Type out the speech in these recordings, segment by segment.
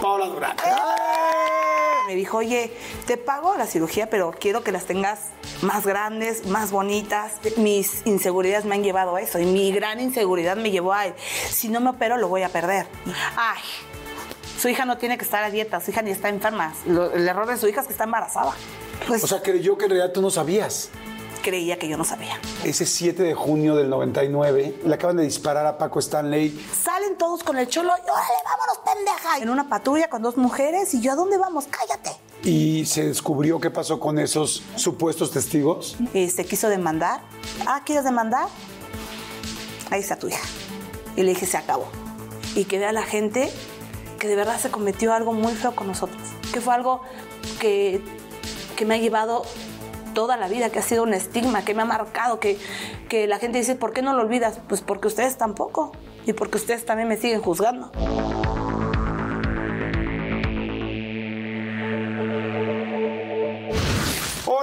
Paola Durán. Me dijo, oye, te pago la cirugía, pero quiero que las tengas más grandes, más bonitas. Mis inseguridades me han llevado a eso y mi gran inseguridad me llevó a, si no me opero, lo voy a perder. Ay, su hija no tiene que estar a dieta, su hija ni está enferma. Lo- el error de su hija es que está embarazada. Pues O sea, creyó que en realidad tú no sabías. Creía que yo no sabía. Ese 7 de junio del 99 le acaban de disparar a Paco Stanley. Salen todos con el cholo y órale, vámonos, pendeja. En una patrulla con dos mujeres y yo, ¿a dónde vamos? Cállate. Y se descubrió qué pasó con esos supuestos testigos. Y se quiso demandar. Ah, ¿quieres demandar? Ahí está tu hija. Y le dije, se acabó. Y que vea la gente que de verdad se cometió algo muy feo con nosotros. Que fue algo que, que me ha llevado toda la vida, que ha sido un estigma, que me ha marcado, que, que la gente dice, ¿por qué no lo olvidas? Pues porque ustedes tampoco. Y porque ustedes también me siguen juzgando.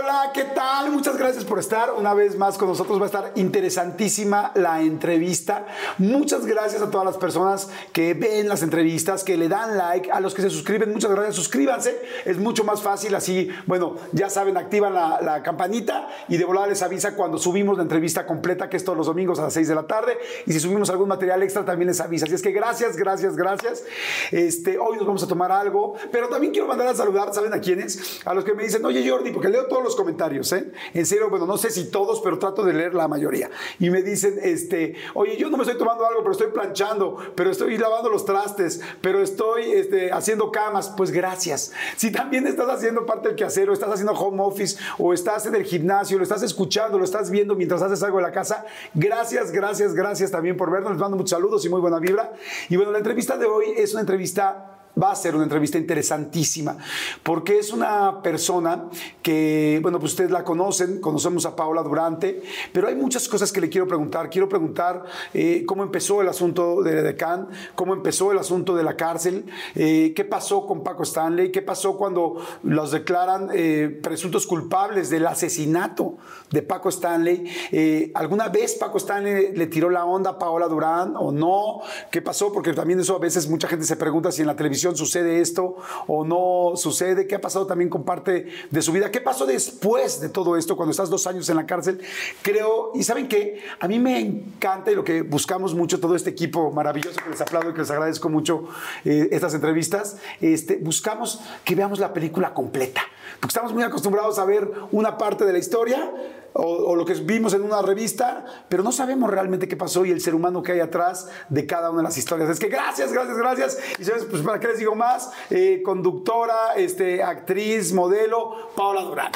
Hola, ¿qué tal? Muchas gracias por estar una vez más con nosotros. Va a estar interesantísima la entrevista. Muchas gracias a todas las personas que ven las entrevistas, que le dan like, a los que se suscriben. Muchas gracias. Suscríbanse. Es mucho más fácil así. Bueno, ya saben, activan la, la campanita y de volada les avisa cuando subimos la entrevista completa, que es todos los domingos a las 6 de la tarde. Y si subimos algún material extra, también les avisa. Así es que gracias, gracias, gracias. Este, hoy nos vamos a tomar algo, pero también quiero mandar a saludar, ¿saben a quiénes? A los que me dicen, oye Jordi, porque leo todos los comentarios, ¿eh? En serio, bueno, no sé si todos, pero trato de leer la mayoría. Y me dicen, este, oye, yo no me estoy tomando algo, pero estoy planchando, pero estoy lavando los trastes, pero estoy este, haciendo camas. Pues gracias. Si también estás haciendo parte del quehacer, o estás haciendo home office, o estás en el gimnasio, lo estás escuchando, lo estás viendo mientras haces algo en la casa, gracias, gracias, gracias también por vernos. Les mando muchos saludos y muy buena vibra. Y bueno, la entrevista de hoy es una entrevista va a ser una entrevista interesantísima, porque es una persona que, bueno, pues ustedes la conocen, conocemos a Paola Durante, pero hay muchas cosas que le quiero preguntar. Quiero preguntar eh, cómo empezó el asunto de Decán, cómo empezó el asunto de la cárcel, eh, qué pasó con Paco Stanley, qué pasó cuando los declaran eh, presuntos culpables del asesinato de Paco Stanley. Eh, ¿Alguna vez Paco Stanley le tiró la onda a Paola Durán o no? ¿Qué pasó? Porque también eso a veces mucha gente se pregunta si en la televisión sucede esto o no sucede. ¿Qué ha pasado también con parte de su vida? ¿Qué pasó después de todo esto cuando estás dos años en la cárcel? Creo, y saben qué, a mí me encanta y lo que buscamos mucho, todo este equipo maravilloso que les aplaudo y que les agradezco mucho eh, estas entrevistas, este, buscamos que veamos la película completa. Porque estamos muy acostumbrados a ver una parte de la historia o, lo que vimos en una revista, pero no sabemos realmente qué pasó y el ser humano que hay atrás de cada una de las historias. Es que gracias, gracias, gracias. Y sabes, pues para qué les digo más, eh, conductora, este, actriz, modelo, Paola Durán.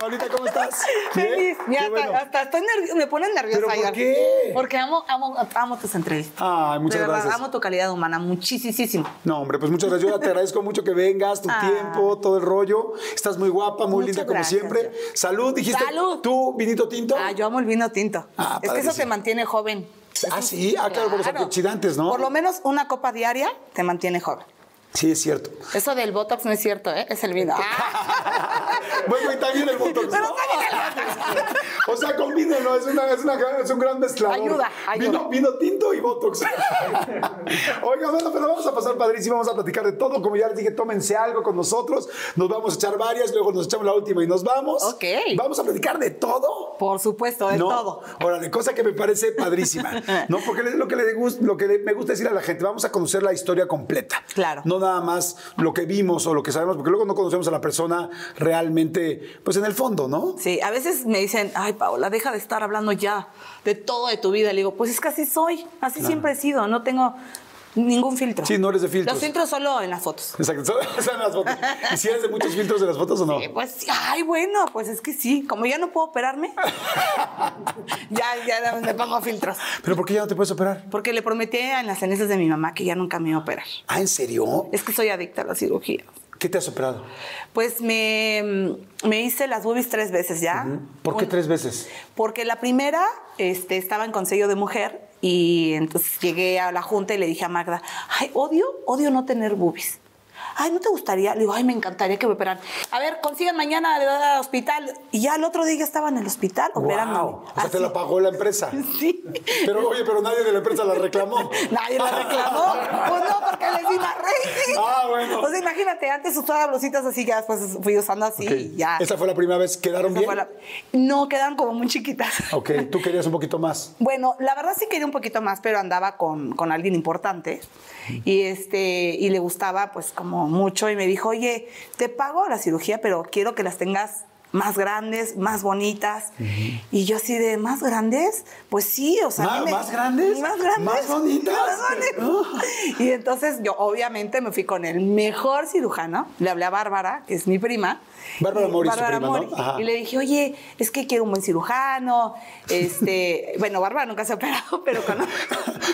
Paulita, ¿cómo estás? Feliz. Ya, hasta, bueno. hasta estoy me ponen nerviosa. ¿Pero por qué? Porque amo, amo, amo tus entrevistas. Ay, muchas verdad, gracias. amo tu calidad humana, muchísimo. No, hombre, pues muchas gracias. Yo te agradezco mucho que vengas, tu Ah. tiempo, todo el rollo. Estás muy guapa, muy Muchas linda como siempre. Salud, dijiste. Salud. ¿Tú, vinito tinto? Ah, yo amo el vino tinto. Ah, es que eso te mantiene joven. Ah, sí, ah, claro, por los antioxidantes, ¿no? Por lo menos una copa diaria te mantiene joven. Sí, es cierto. Eso del Botox no es cierto, ¿eh? Es el vino. Bueno, y también el botox. Pero ¿no? también O sea, combínenlo, es, una, es, una gran- es un gran mezclador. Ayuda, ayuda. Vino, vino tinto y botox. Oiga, bueno, pero vamos a pasar padrísimo, vamos a platicar de todo. Como ya les dije, tómense algo con nosotros. Nos vamos a echar varias, luego nos echamos la última y nos vamos. Ok. Vamos a platicar de todo Por supuesto, de no. todo. Órale, cosa que me parece padrísima. No, porque es lo que, le gus- lo que me gusta decir a la gente, vamos a conocer la historia completa. Claro. No nada más lo que vimos o lo que sabemos, porque luego no conocemos a la persona realmente, pues en el fondo, ¿no? Sí, a veces me dicen, ay, Paola, deja de estar hablando ya de todo de tu vida. Le digo, pues es que así soy, así siempre he sido, no tengo ningún filtro. Sí, no eres de filtros. Los filtros solo en las fotos. Exacto, son- son las fotos. ¿Y si eres de muchos filtros de las fotos o no? Eh, Pues, sí, ay, bueno, pues es que sí, como ya no puedo operarme, ya, ya me pongo filtros. ¿Pero por qué ya no te puedes operar? Porque le prometí en las cenizas de mi mamá que ya nunca me iba a operar. Ah, ¿en serio? Es que soy adicta a la cirugía. ¿Qué te has operado? Pues me, me hice las boobies tres veces ya. ¿Por qué Un- tres veces? Porque la primera este, estaba en consejo de mujer y entonces llegué a la junta y le dije a Magda, ay, odio, odio no tener boobies. Ay, ¿no te gustaría? Le digo, ay, me encantaría que me operaran. A ver, consigan mañana al hospital. Y ya el otro día ya estaba en el hospital. Wow. O sea, te la pagó la empresa. Sí. Pero oye, pero nadie de la empresa la reclamó. Nadie la reclamó. Pues no, porque les di más rating. Ah, bueno. O sea, imagínate, antes usaba blusitas así, ya después fui usando así Ok. y ya. ¿Esa fue la primera vez? ¿Quedaron Esa bien? la- No, quedaron como muy chiquitas. Ok, tú querías un poquito más. Bueno, la verdad sí quería un poquito más, pero andaba con, con alguien importante y este y le gustaba pues como mucho y me dijo, oye, te pago la cirugía, pero quiero que las tengas más grandes, más bonitas. Y yo así de, ¿más grandes? Pues sí, o sea... ¿Más- mí me- más grandes? Más grandes. ¿Más bonitas? Más bonitas. Y entonces yo obviamente me fui con el mejor cirujano, le hablé a Bárbara, que es mi prima. Bárbara Mori, su Bárbara. Mori. Y le dije, oye, es que quiero un buen cirujano. Este, bueno, Bárbara nunca se ha operado, pero con...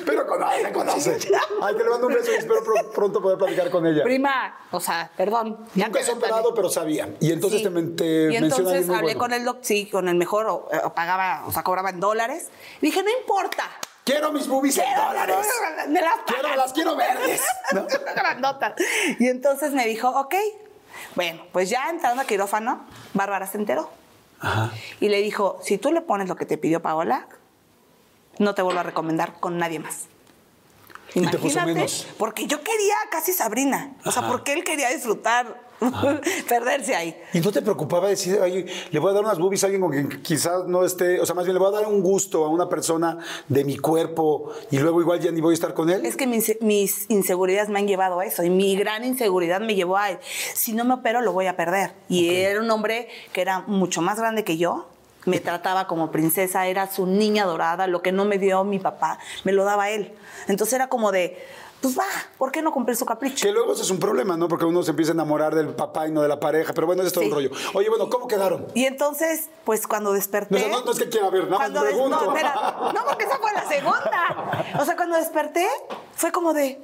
Pero conoce, conoce. Ay, que le mando un beso y espero pro- pronto poder platicar con ella. Prima, o sea, perdón. Nunca se ha operado, pero sabía. Y entonces Sí. te, te y entonces hablé bueno. con el doctor, sí, con el mejor, o, o pagaba, o sea, cobraba en dólares. Y dije, no importa. Quiero mis boobies en Quiero- dólares. Me las Quiero, las quiero verdes. ¿no? Grandotas. Y entonces me dijo, ok. Bueno, pues ya entrando a quirófano, Bárbara se enteró. Ajá. Y le dijo, si tú le pones lo que te pidió Paola, no te vuelvo a recomendar con nadie más. Y te puso menos. porque yo quería casi Sabrina. O sea, porque él quería disfrutar, perderse ahí. ¿Y no te preocupaba decir, oye, le voy a dar unas boobies a alguien con quien quizás no esté, o sea, más bien le voy a dar un gusto a una persona de mi cuerpo y luego igual ya ni voy a estar con él? Es que mis, mis inseguridades me han llevado a eso y mi gran inseguridad me llevó a. Si no me opero, lo voy a perder. Y era un hombre que era mucho más grande que yo. Me trataba como princesa, era su niña dorada. Lo que no me dio mi papá, me lo daba él. Entonces era como de, pues va, ¿por qué no cumplir su capricho? Que luego eso es un problema, ¿no? Porque uno se empieza a enamorar del papá y no de la pareja. Pero bueno, es todo Sí. un rollo. Oye, bueno, ¿cómo quedaron? Y entonces, pues cuando desperté. No, o sea, no- no es que quiera ver, nada más pregunto. No, espera, no, porque esa fue la segunda. O sea, cuando desperté, fue como de.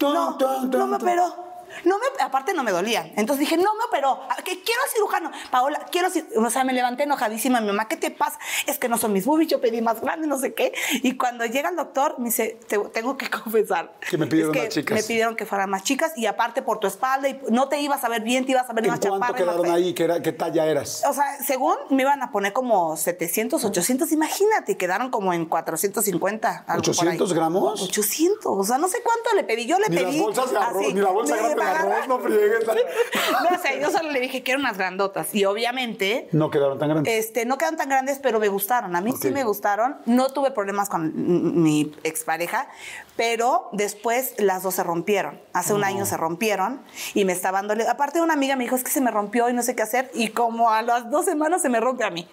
No, no me operó. No me, aparte no me dolían. Entonces dije, no me operó. Que quiero cirujano. Paola, quiero cir- O sea, me levanté enojadísima. Mi mamá, ¿qué te pasa? Es que no son mis boobies, yo pedí más grande, no sé qué. Y cuando llega el doctor, me dice, te tengo que confesar. Que me pidieron es más chicas. Me pidieron que fueran más chicas y aparte por tu espalda y no te ibas a ver bien, te ibas a ver ¿En más cuánto chaparra. más quedaron ahí? ¿Qué, era, ¿Qué talla eras? O sea, según me iban a poner como 700, 800, imagínate, quedaron como en 450. algo por ahí. ¿800 gramos? 800, o sea, no sé cuánto le pedí. Yo le Ni pedí. las bolsas de arroz, así, ni la bolsa grande. Arroz, no friegues. No sé, yo solo le dije que eran unas grandotas. Y obviamente. No quedaron tan grandes. Este, no quedaron tan grandes, pero me gustaron. A mí sí Ok. me gustaron. No tuve problemas con mi expareja, pero después las dos se rompieron. Hace un año se rompieron y me estaban doliendo. Aparte, una amiga me dijo, es que se me rompió y no sé qué hacer. Y como a las dos semanas se me rompe a mí.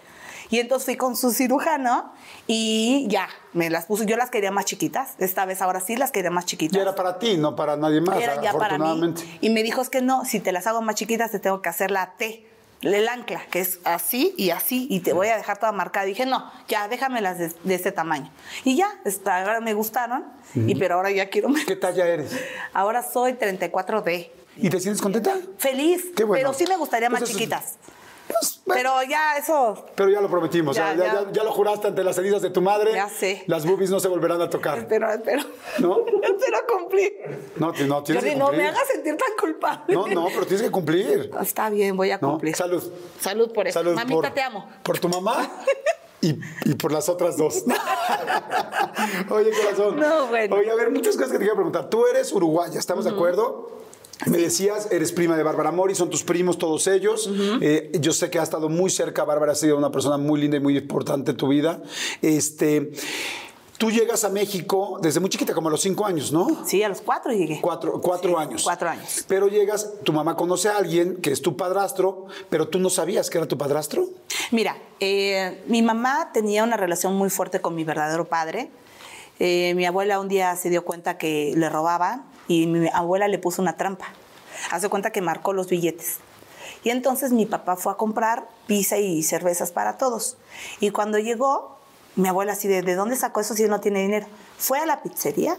Y entonces fui con su cirujano y ya, me las puso. Yo las quería más chiquitas. Esta vez, ahora sí, las quería más chiquitas. Y era para ti, no para nadie más, Era ya para mí. Y me dijo, es que no, si te las hago más chiquitas, te tengo que hacer la T, el ancla, que es así y así, y te voy a dejar toda marcada. dije, no, ya, déjamelas de, de este tamaño. Y ya, esta, ahora me gustaron, y, pero ahora ya quiero... ¿Qué talla eres? Ahora soy 34D. ¿Y te sientes contenta? Feliz, Qué bueno. pero sí me gustaría más Pues es- chiquitas. Pues, bueno, Pero ya eso, pero ya lo prometimos, ya, Ya, lo juraste ante las cenizas de tu madre. Ya sé. Las boobies no se volverán a tocar. espero, espero. ¿No? espero cumplir. No, no tienes Jordi, que no cumplir. me hagas sentir tan culpable. No, no, pero tienes que cumplir. Está bien, voy a ¿no? cumplir. Salud. Salud por eso. Salud Mamita, por, te amo. Por tu mamá y, y por las otras dos. Oye, corazón. No, bueno. Oye, a ver, muchas cosas que te quiero preguntar. Tú eres uruguaya, ¿estamos de acuerdo? Me decías, eres prima de Bárbara Mori, son tus primos todos ellos. Eh, yo sé que ha estado muy cerca, Bárbara ha sido una persona muy linda y muy importante en tu vida. Este, tú llegas a México desde muy chiquita, como a los cinco años, ¿no? Sí, a los cuatro llegué. Cuatro, cuatro Sí, años. Cuatro años. Pero llegas, tu mamá conoce a alguien que es tu padrastro, pero tú no sabías que era tu padrastro. Mira, eh, mi mamá tenía una relación muy fuerte con mi verdadero padre. Eh, mi abuela un día se dio cuenta que le robaban y mi abuela le puso una trampa. Hace cuenta que marcó los billetes. Y entonces mi papá fue a comprar pizza y cervezas para todos. Y cuando llegó, mi abuela así de, ¿de dónde sacó eso si él no tiene dinero? Fue a la pizzería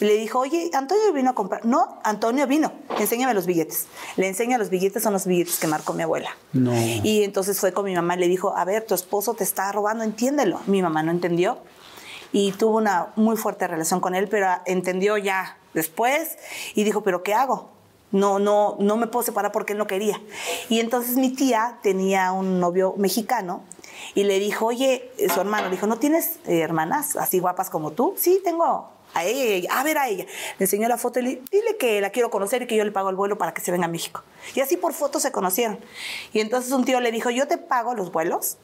y le dijo, oye, Antonio vino a comprar. No, Antonio vino, enséñame los billetes. Le enseña los billetes, son los billetes que marcó mi abuela. No. Y entonces fue con mi mamá y le dijo, a ver, tu esposo te está robando, entiéndelo. Mi mamá no entendió y tuvo una muy fuerte relación con él, pero entendió ya después y dijo, pero ¿qué hago? No, no, no me puedo separar porque él no quería. Y entonces mi tía tenía un novio mexicano y le dijo, oye, su hermano, le dijo, ¿no tienes eh, hermanas así guapas como tú? Sí, tengo a ella, a ella. a ver a ella. Le enseñó la foto y le dile que la quiero conocer y que yo le pago el vuelo para que se venga a México. Y así por foto se conocieron. Y entonces un tío le dijo, yo te pago los vuelos,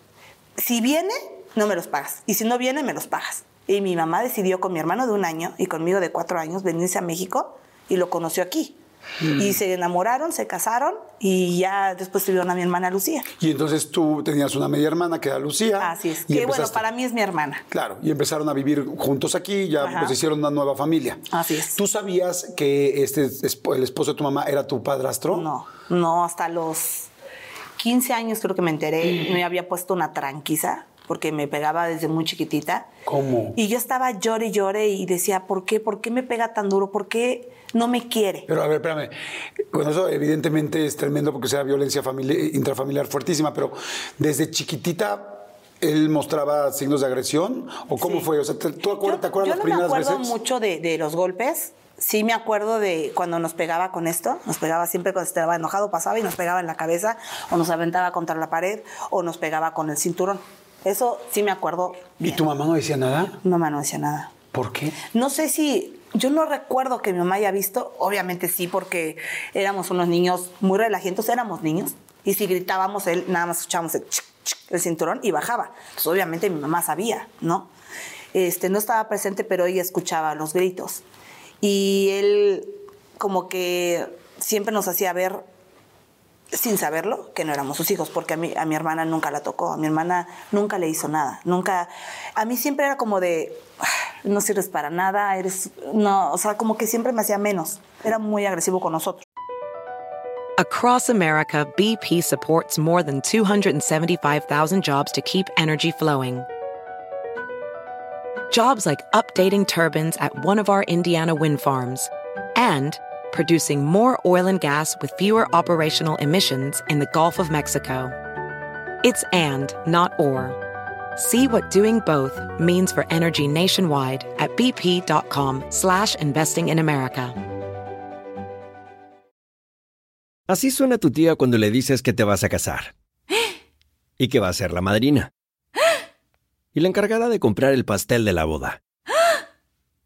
si viene, no me los pagas. Y si no viene, me los pagas. Y mi mamá decidió con mi hermano de un año y conmigo de cuatro años venirse a México y lo conoció aquí. Y se enamoraron, se casaron y ya después tuvieron a mi hermana Lucía. Y entonces tú tenías una media hermana que era Lucía. Así es. Que bueno, para mí es mi hermana. Claro, y empezaron a vivir juntos aquí, ya Ajá. pues hicieron una nueva familia. Así es. ¿Tú sabías que este el esposo de tu mamá era tu padrastro? No, no, hasta los 15 años creo que me enteré. Me había puesto una tranquiza porque me pegaba desde muy chiquitita. ¿Cómo? Y yo estaba llore y llore y decía, ¿por qué? ¿Por qué me pega tan duro? ¿Por qué no me quiere? Pero a ver, espérame. Bueno, eso evidentemente es tremendo porque sea violencia famili- intrafamiliar fuertísima, pero desde chiquitita él mostraba signos de agresión o cómo Sí. fue? O sea, ¿te- ¿tú acuer- Yo- te acuerdas yo las no me primeras acuerdo veces? mucho de, de los golpes. Sí me acuerdo de cuando nos pegaba con esto. Nos pegaba siempre cuando estaba enojado, pasaba y nos pegaba en la cabeza o nos aventaba contra la pared o nos pegaba con el cinturón. Eso sí me acuerdo. ¿Y tu mamá no decía nada? Mi mamá no decía nada. ¿Por qué? No sé si, yo no recuerdo que mi mamá haya visto, obviamente sí, porque éramos unos niños muy relajientos, éramos niños, y si gritábamos, él nada más escuchábamos el, chic, chic, el cinturón y bajaba. Entonces, obviamente mi mamá sabía, ¿no? Este, no estaba presente, pero ella escuchaba los gritos. Y él como que siempre nos hacía ver sin saberlo, que no éramos sus hijos, porque a mi, a mi hermana nunca la tocó, a mi hermana nunca le hizo nada, nunca, a mí siempre era como de, "Ah, no sirves para nada, eres, no, o sea, como que siempre me hacía menos, era muy agresivo con nosotros. Across America, BP supports more than 275,000 jobs to keep energy flowing. Jobs like updating turbines at one of our Indiana wind farms and producing more oil and gas with fewer operational emissions in the Gulf of Mexico. It's and, not or. See what doing both means for energy nationwide at bp.com slash investing in America. Así suena tu tía cuando le dices que te vas a casar. Y que va a ser la madrina. Y la encargada de comprar el pastel de la boda.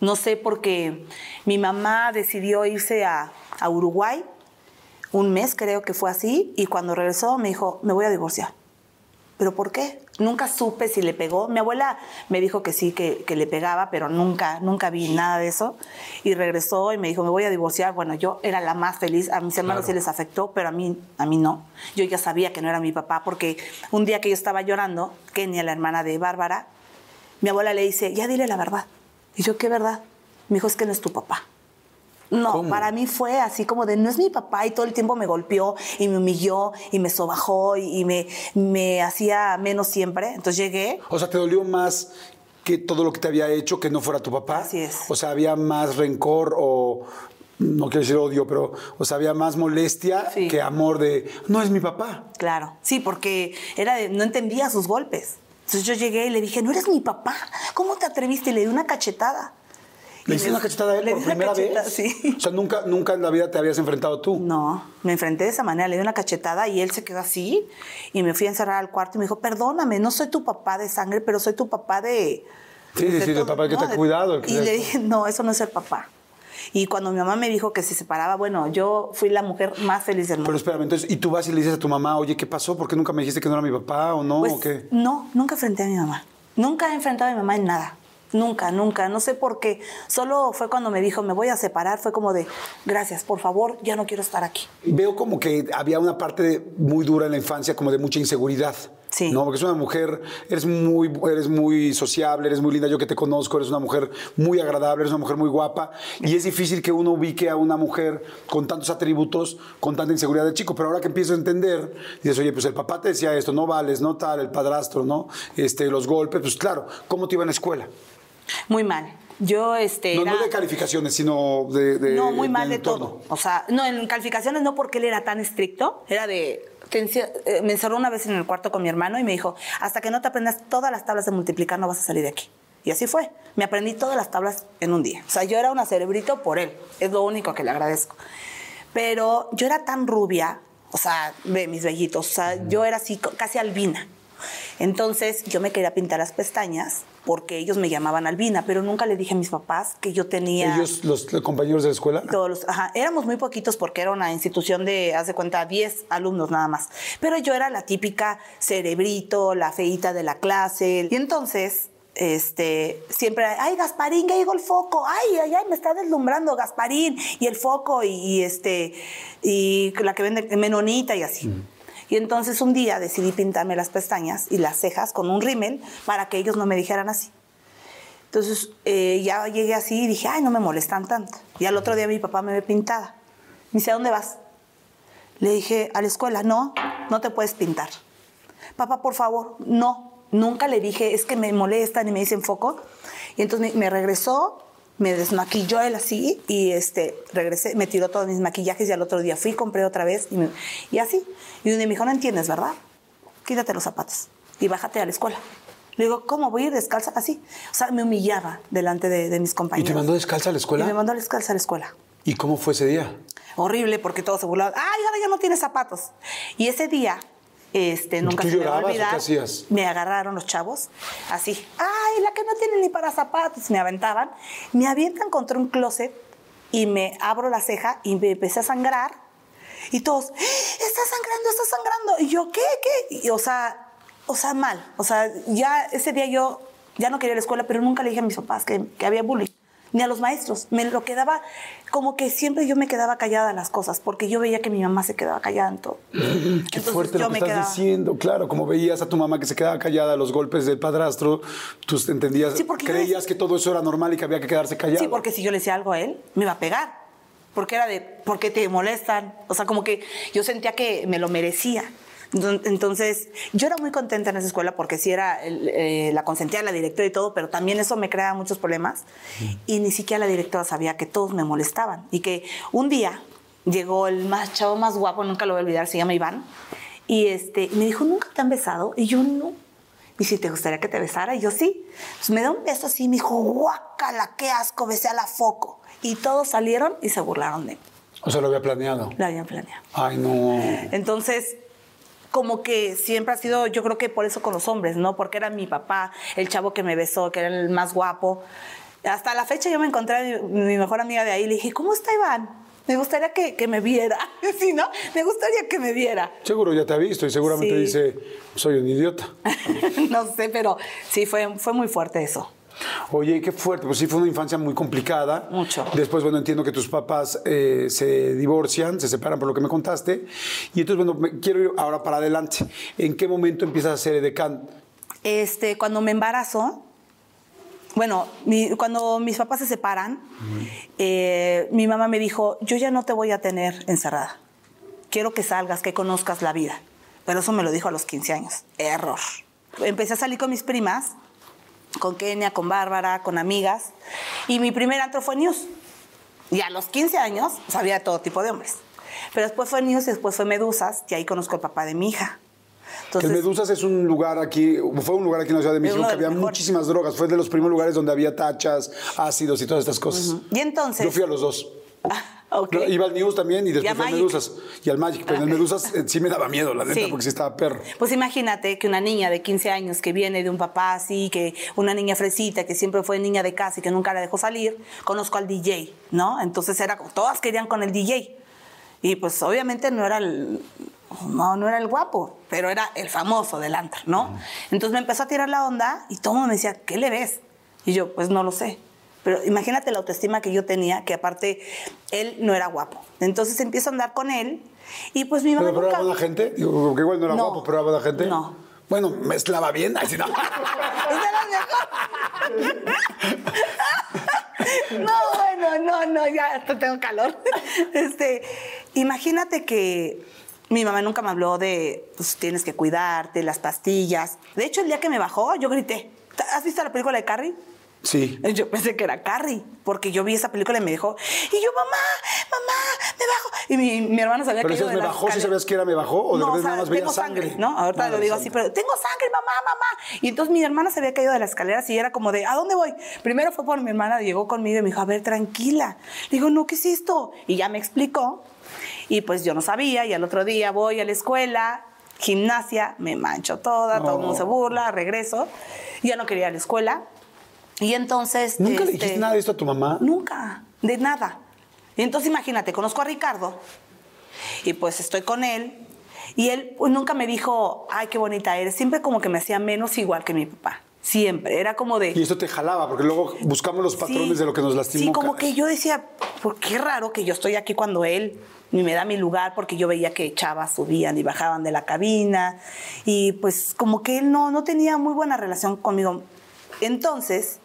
no sé porque mi mamá decidió irse a, a Uruguay, un mes creo que fue así, y cuando regresó me dijo, me voy a divorciar. ¿Pero por qué? Nunca supe si le pegó. Mi abuela me dijo que sí, que, que le pegaba, pero nunca, nunca vi nada de eso. Y regresó y me dijo, me voy a divorciar. Bueno, yo era la más feliz. A mis hermanos sí les afectó, pero a mí, a mí no. Yo ya sabía que no era mi papá, porque un día que yo estaba llorando, Kenia, la hermana de Bárbara, mi abuela le dice, ya dile la verdad. Y yo, ¿qué verdad? Me dijo, es que no es tu papá. No, ¿Cómo? para mí fue así como de no es mi papá y todo el tiempo me golpeó y me humilló y me sobajó y, y me, me hacía menos siempre. Entonces llegué, O sea, ¿te dolió más que todo lo que te había hecho que no fuera tu papá? Así es. O sea, había más rencor o no quiero decir odio, pero o sea, había más molestia Sí. que amor de no es mi papá. claro, sí, porque era de- no entendía sus golpes. Entonces yo llegué y le dije, no eres mi papá, ¿cómo te atreviste? Y le di una cachetada. ¿Le hiciste una cachetada a él por primera vez? Sí. O sea, nunca, nunca en la vida te habías enfrentado tú. No, me enfrenté de esa manera, le di una cachetada y él se quedó así y me fui a encerrar al cuarto y me dijo, perdóname, no soy tu papá de sangre, pero soy tu papá de... Sí, sí, sí, todo, papá que te ha cuidado, el que Y le dije, no, eso no es el papá. Y cuando mi mamá me dijo que se separaba, bueno, yo fui la mujer más feliz del mundo. Pero espérame, entonces, ¿y tú vas y le dices a tu mamá, oye, ¿qué pasó? ¿Por qué nunca me dijiste que no era mi papá o no? Pues, ¿O qué? No, nunca enfrenté a mi mamá. Nunca he enfrentado a mi mamá en nada. Nunca, nunca. No sé por qué. Solo fue cuando me dijo, me voy a separar. Fue como de, gracias, por favor, ya no quiero estar aquí. Veo como que había una parte muy dura en la infancia, como de mucha inseguridad. Sí. No, porque es una mujer, eres muy, eres muy sociable, eres muy linda, yo que te conozco, eres una mujer muy agradable, eres una mujer muy guapa. Y es difícil que uno ubique a una mujer con tantos atributos, con tanta inseguridad de chico. Pero ahora que empiezo a entender, dices, oye, pues el papá te decía esto, no vales, no tal, el padrastro, ¿no? Este, los golpes, pues claro, ¿cómo te iba en la escuela? Muy mal. Yo, este. No, era- no de calificaciones, sino de. de- no, muy mal de todo. O sea, no, en calificaciones no porque él era tan estricto, era de... eh, Me encerró una vez en el cuarto con mi hermano y me dijo, hasta que no te aprendas todas las tablas de multiplicar no vas a salir de aquí. Y así fue. Me aprendí todas las tablas en un día. O sea, yo era una cerebrito por él. Es lo único que le agradezco. Pero yo era tan rubia, o sea, ve mis vellitos, o sea, yo era así casi albina. Entonces yo me quería pintar las pestañas porque ellos me llamaban albina, pero nunca le dije a mis papás que yo tenía... Ellos, los, los compañeros de la escuela. Todos los, ajá, éramos muy poquitos porque era una institución de, haz de cuenta, 10 alumnos nada más. Pero yo era la típica cerebrito, la feita de la clase. Y entonces, este, siempre, ay, Gasparín, que llegó el foco. Ay, ay, ay, me está deslumbrando Gasparín. Y el foco, y, y este, y la que vende menonita y así. Y entonces un día decidí pintarme las pestañas y las cejas con un rímel para que ellos no me dijeran así. Entonces eh, ya llegué así y dije, ay, no me molestan tanto. Y al otro día mi papá me ve pintada. Me dice, ¿a dónde vas? Le dije, a la escuela, no, no te puedes pintar. Papá, por favor, no. Nunca le dije, es que me molestan y me dicen foco. Y entonces me, me regresó, me desmaquilló él así y este, regresé, me tiró todos mis maquillajes y al otro día fui, compré otra vez y, me- y así. Y un me dijo, no entiendes, ¿verdad? Quítate los zapatos y bájate a la escuela. Le digo, ¿cómo voy a ir descalza? Así. O sea, me humillaba delante de, de mis ¿Y compañeros. te mandó descalza a la Y escuela? me mandó descalza a la escuela. ¿Y cómo fue ese día? Horrible porque todos se burlaban. ¡Ay, ahora ya no tienes zapatos! Y ese día, este, nunca ¿Tú se me va a llorabas o olvidar. qué hacías? Me agarraron los chavos, así. ¡Ay, la que no tiene ni para zapatos! Me aventaban. Me avientan contra un closet y me abro la ceja y me empecé a sangrar. Y todos, ¡Ah! ¡está sangrando, está sangrando! Y yo, ¿qué, qué? Y, o sea, o sea, mal. O sea, ya ese día yo ya no quería ir a la escuela, pero nunca le dije a mis papás que, que había bullying. Ni a los maestros. Me lo quedaba, como que siempre yo me quedaba callada en las cosas, porque yo veía que mi mamá se quedaba callada en todo. Qué Entonces, fuerte yo lo que me estás quedaba- diciendo, claro, como veías a tu mamá que se quedaba callada a los golpes del padrastro, tú entendías, Sí, creías decía- que todo eso era normal y que había que quedarse callado. Sí, porque si yo le decía algo a él, me iba a pegar. Porque era de, ¿por qué te molestan? O sea, como que yo sentía que me lo merecía. Enton- Entonces, yo era muy contenta en esa escuela porque sí era eh, la consentía de la directora y todo, pero también eso me creaba muchos problemas. Y ni siquiera la directora sabía que todos me molestaban. Y que un día llegó el más chavo más guapo, nunca lo voy a olvidar, se llama Iván. Y este, me dijo, ¿nunca te han besado? Y yo, no. Y si te gustaría que te besara, y yo sí. Pues me da un beso así y me dijo, guácala, qué asco, besé a la foco. Y todos salieron y se burlaron de mí. O sea, lo había planeado. La habían planeado. Ay, no. Entonces, como que siempre ha sido, yo creo que por eso con los hombres, ¿no? Porque era mi papá, el chavo que me besó, que era el más guapo. Hasta la fecha yo me encontré a mi, mi mejor amiga de ahí y le dije, ¿cómo está Iván? Me gustaría que, que me viera. Sí, ¿no? Me gustaría que me viera. Seguro ya te ha visto y seguramente Sí. dice, soy un idiota. no sé, pero sí, fue, fue muy fuerte eso. Oye, qué fuerte, pues sí fue una infancia muy complicada. Mucho. Después, bueno, entiendo que tus papás eh, se divorcian, se separan por lo que me contaste. Y entonces, bueno, me- quiero ir ahora para adelante. ¿En qué momento empiezas a ser edecán? Este, cuando me embarazo, bueno, mi- cuando mis papás se separan, eh, mi mamá me dijo, yo ya no te voy a tener encerrada. Quiero que salgas, que conozcas la vida. Pero eso me lo dijo a los 15 años. Error. Empecé a salir con mis primas, con Kenia, con Bárbara, con amigas. Y mi primer antro fue News. Y a los 15 años sabía todo tipo de hombres. Pero después fue News y después fue Medusas, y ahí conozco al papá de mi hija. que el Medusas es un lugar aquí, fue un lugar aquí en la Ciudad de México que había mejores. muchísimas drogas. Fue de los primeros lugares donde había tachas, ácidos y todas estas cosas. Y entonces... Yo fui a los dos. No, Iba al News también y después Y Magic. Medusas. Y al Magic. Pero en el Ok. Medusas eh, sí me daba miedo, la neta, Sí. porque sí estaba perro. Pues imagínate que una niña de 15 años que viene de un papá así, que una niña fresita, que siempre fue niña de casa y que nunca la dejó salir, conozco al DJ, ¿no? Entonces era como, todas querían con el DJ. Y pues obviamente no era el, no, no era el guapo, pero era el famoso del antro, ¿no? Entonces me empezó a tirar la onda y todo el mundo me decía, ¿qué le ves? Y yo, pues no lo sé. Pero imagínate la autoestima que yo tenía, que aparte él no era guapo. Entonces empiezo a andar con él y pues mi mamá Pero, pero era nunca- buena gente. Digo, que igual no era No. guapo, pero era buena gente. No. Bueno, mezclaba bien. Ay, sí, no. Era. No, bueno, no, no, ya hasta tengo calor. Este, imagínate que mi mamá nunca me habló de, pues tienes que cuidarte, las pastillas. De hecho, el día que me bajó, yo grité. ¿Has visto la película de Carrie? Sí. Yo pensé que era Carrie, porque yo vi esa película y me dijo, y yo, mamá, mamá, me bajo. Y mi, mi hermano sabía Pero que decías, ¿me bajó? ¿Sí sabías que era me bajó? ¿O de no, repente o sea, nada más tengo sangre, sangre? ¿no? Ahorita Nada lo digo así, pero tengo sangre, mamá, mamá. Y entonces mi hermana se había caído de las escaleras y era como de, ¿a dónde voy? Primero fue por mi hermana, llegó conmigo y me dijo, a ver, tranquila. Le digo, no, ¿qué es esto? Y ya me explicó. Y pues yo no sabía, y al otro día voy a la escuela, gimnasia, me mancho toda, todo el mundo se burla, regreso. Ya no quería ir a la escuela. Y entonces... ¿Nunca le este, dijiste nada de esto a tu mamá? Nunca, de nada. Y entonces imagínate, conozco a Ricardo y pues estoy con él y él pues, nunca me dijo, ay, qué bonita eres. Siempre como que me hacía menos igual que mi papá. Siempre. Era como de... Y esto te jalaba, porque luego buscamos los patrones Sí. de lo que nos lastimó. Sí, como caray. que yo decía, ¿por qué raro que yo estoy aquí cuando él ni me da mi lugar? Porque yo veía que chavas subían y bajaban de la cabina. Y pues como que él no, no tenía muy buena relación conmigo. Entonces,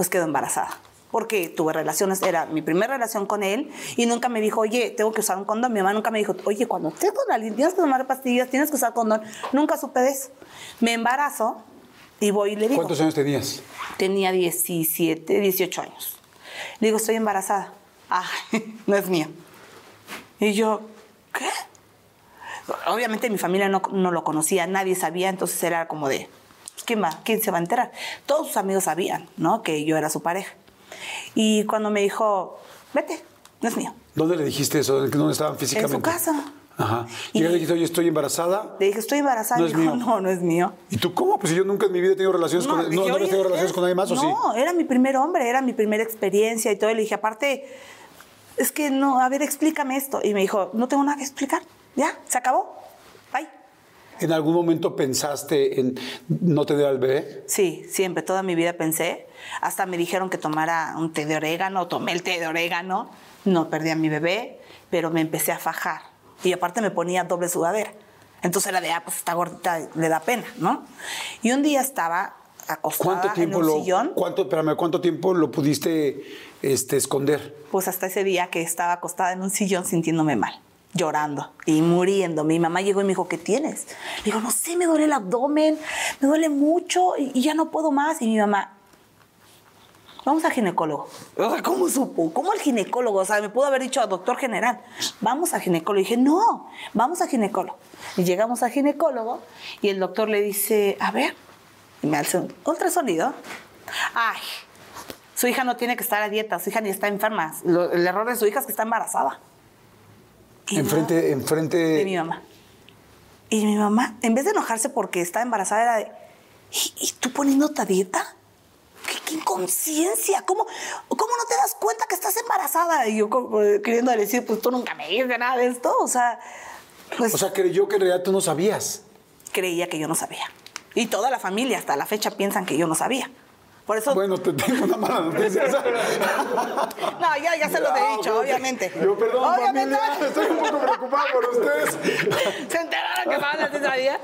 pues quedó embarazada. Porque tuve relaciones, era mi primera relación con él y nunca me dijo, oye, tengo que usar un condón. Mi mamá nunca me dijo, oye, cuando estés con alguien tienes que tomar pastillas, tienes que usar condón. Nunca supe de eso. Me embarazo y voy y le digo. ¿Cuántos años tenías? Tenía 17, 18 años. Le digo, estoy embarazada. Ay, no es mío. Y yo, ¿qué? Obviamente mi familia no, no lo conocía, nadie sabía, entonces era como de, ¿quién va? ¿Quién se va a enterar? Todos sus amigos sabían, ¿no? Que yo era su pareja. Y cuando me dijo, vete, no es mío. ¿Dónde le dijiste eso? ¿Dónde estaban físicamente? En su casa. Ajá. Y- Y, le dijiste, oye, estoy embarazada. Le dije, estoy embarazada. No es dijo, mío. no, no es mío. ¿Y tú cómo? Pues yo nunca en mi vida he tenido relaciones con... ¿No, dije, ¿no habías "Oye, tenido relaciones es- con nadie más o sí? No, era mi primer hombre, era mi primera experiencia y todo. Y le dije, aparte, es que no, a ver, explícame esto. Y me dijo, no tengo nada que explicar. Ya, se acabó. ¿En algún momento pensaste en no tener al bebé? Sí, siempre, toda mi vida pensé. Hasta me dijeron que tomara un té de orégano, tomé el té de orégano, no perdí a mi bebé, pero me empecé a fajar. Y aparte me ponía doble sudadera. Entonces era de, ah, pues esta gordita le da pena, ¿no? Y un día estaba acostada ¿Cuánto tiempo en un lo... sillón. ¿cuánto, espérame, ¿cuánto tiempo lo pudiste este, esconder? Pues hasta ese día que estaba acostada en un sillón sintiéndome mal, llorando y muriendo. Mi mamá llegó y me dijo, ¿qué tienes? Le digo, no sé, me duele el abdomen, me duele mucho y, ya no puedo más. Y mi mamá, vamos al ginecólogo. O sea, ¿Cómo supo? ¿Cómo el ginecólogo? O sea, me pudo haber dicho doctor general, vamos al ginecólogo. Y dije, no, vamos al ginecólogo. Y llegamos al ginecólogo y el doctor le dice, a ver, y me hace un ultrasonido. Ay, su hija no tiene que estar a dieta, su hija ni está enferma. Lo- el error de su hija es que está embarazada. Enfrente, enfrente... de mi mamá. Y mi mamá, en vez de enojarse porque está embarazada, era de, ¿y, y tú poniéndote a dieta? ¿Qué, qué inconsciencia? ¿Cómo, ¿Cómo no te das cuenta que estás embarazada? Y yo como, queriendo decir, pues tú nunca me dices nada de esto. O sea, pues O sea, creyó que en realidad tú no sabías. creía que yo no sabía. Y toda la familia hasta la fecha piensan que yo no sabía. Por eso... Bueno, te tengo una mala noticia. no, ya, ya se los he Ah, dicho, obviamente. Yo, perdón, Obviamente. familia, estoy un poco preocupado por ustedes. ¿Se enteraron que Pablo sí sabía?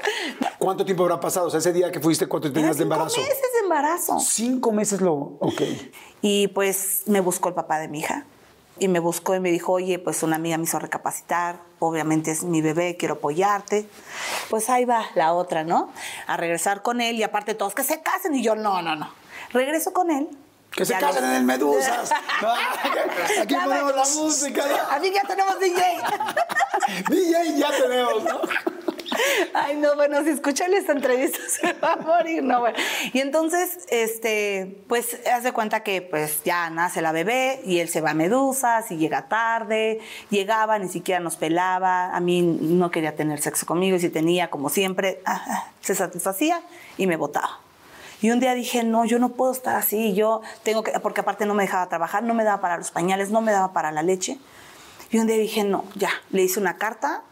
¿Cuánto tiempo habrá pasado? O sea, ese día que fuiste, ¿cuánto tenías de Cinco embarazo? meses de embarazo. Cinco meses lo... Ok. Y pues me buscó el papá de mi hija. Y me buscó y me dijo, oye, pues una amiga me hizo recapacitar, obviamente es mi bebé, quiero apoyarte. Pues ahí va la otra, ¿no? A regresar con él y aparte todos que se casen y yo, no, no, no. Regreso con él. Que se casen en el Medusas. Aquí Ya ponemos me- la música. Así que ya tenemos DJ. DJ ya tenemos, ¿no? Ay, no, bueno, si escuchan esta entrevista se va a morir, no, bueno. Y entonces, este, pues, haz de cuenta que, pues, ya nace la bebé y él se va a Medusas y llega tarde, llegaba, ni siquiera nos pelaba, a mí no quería tener sexo conmigo y si tenía, como siempre, se satisfacía y me botaba. Y un día dije, no, yo no puedo estar así, yo tengo que, porque aparte no me dejaba trabajar, no me daba para los pañales, no me daba para la leche. Y un día dije, no, ya, le hice una carta,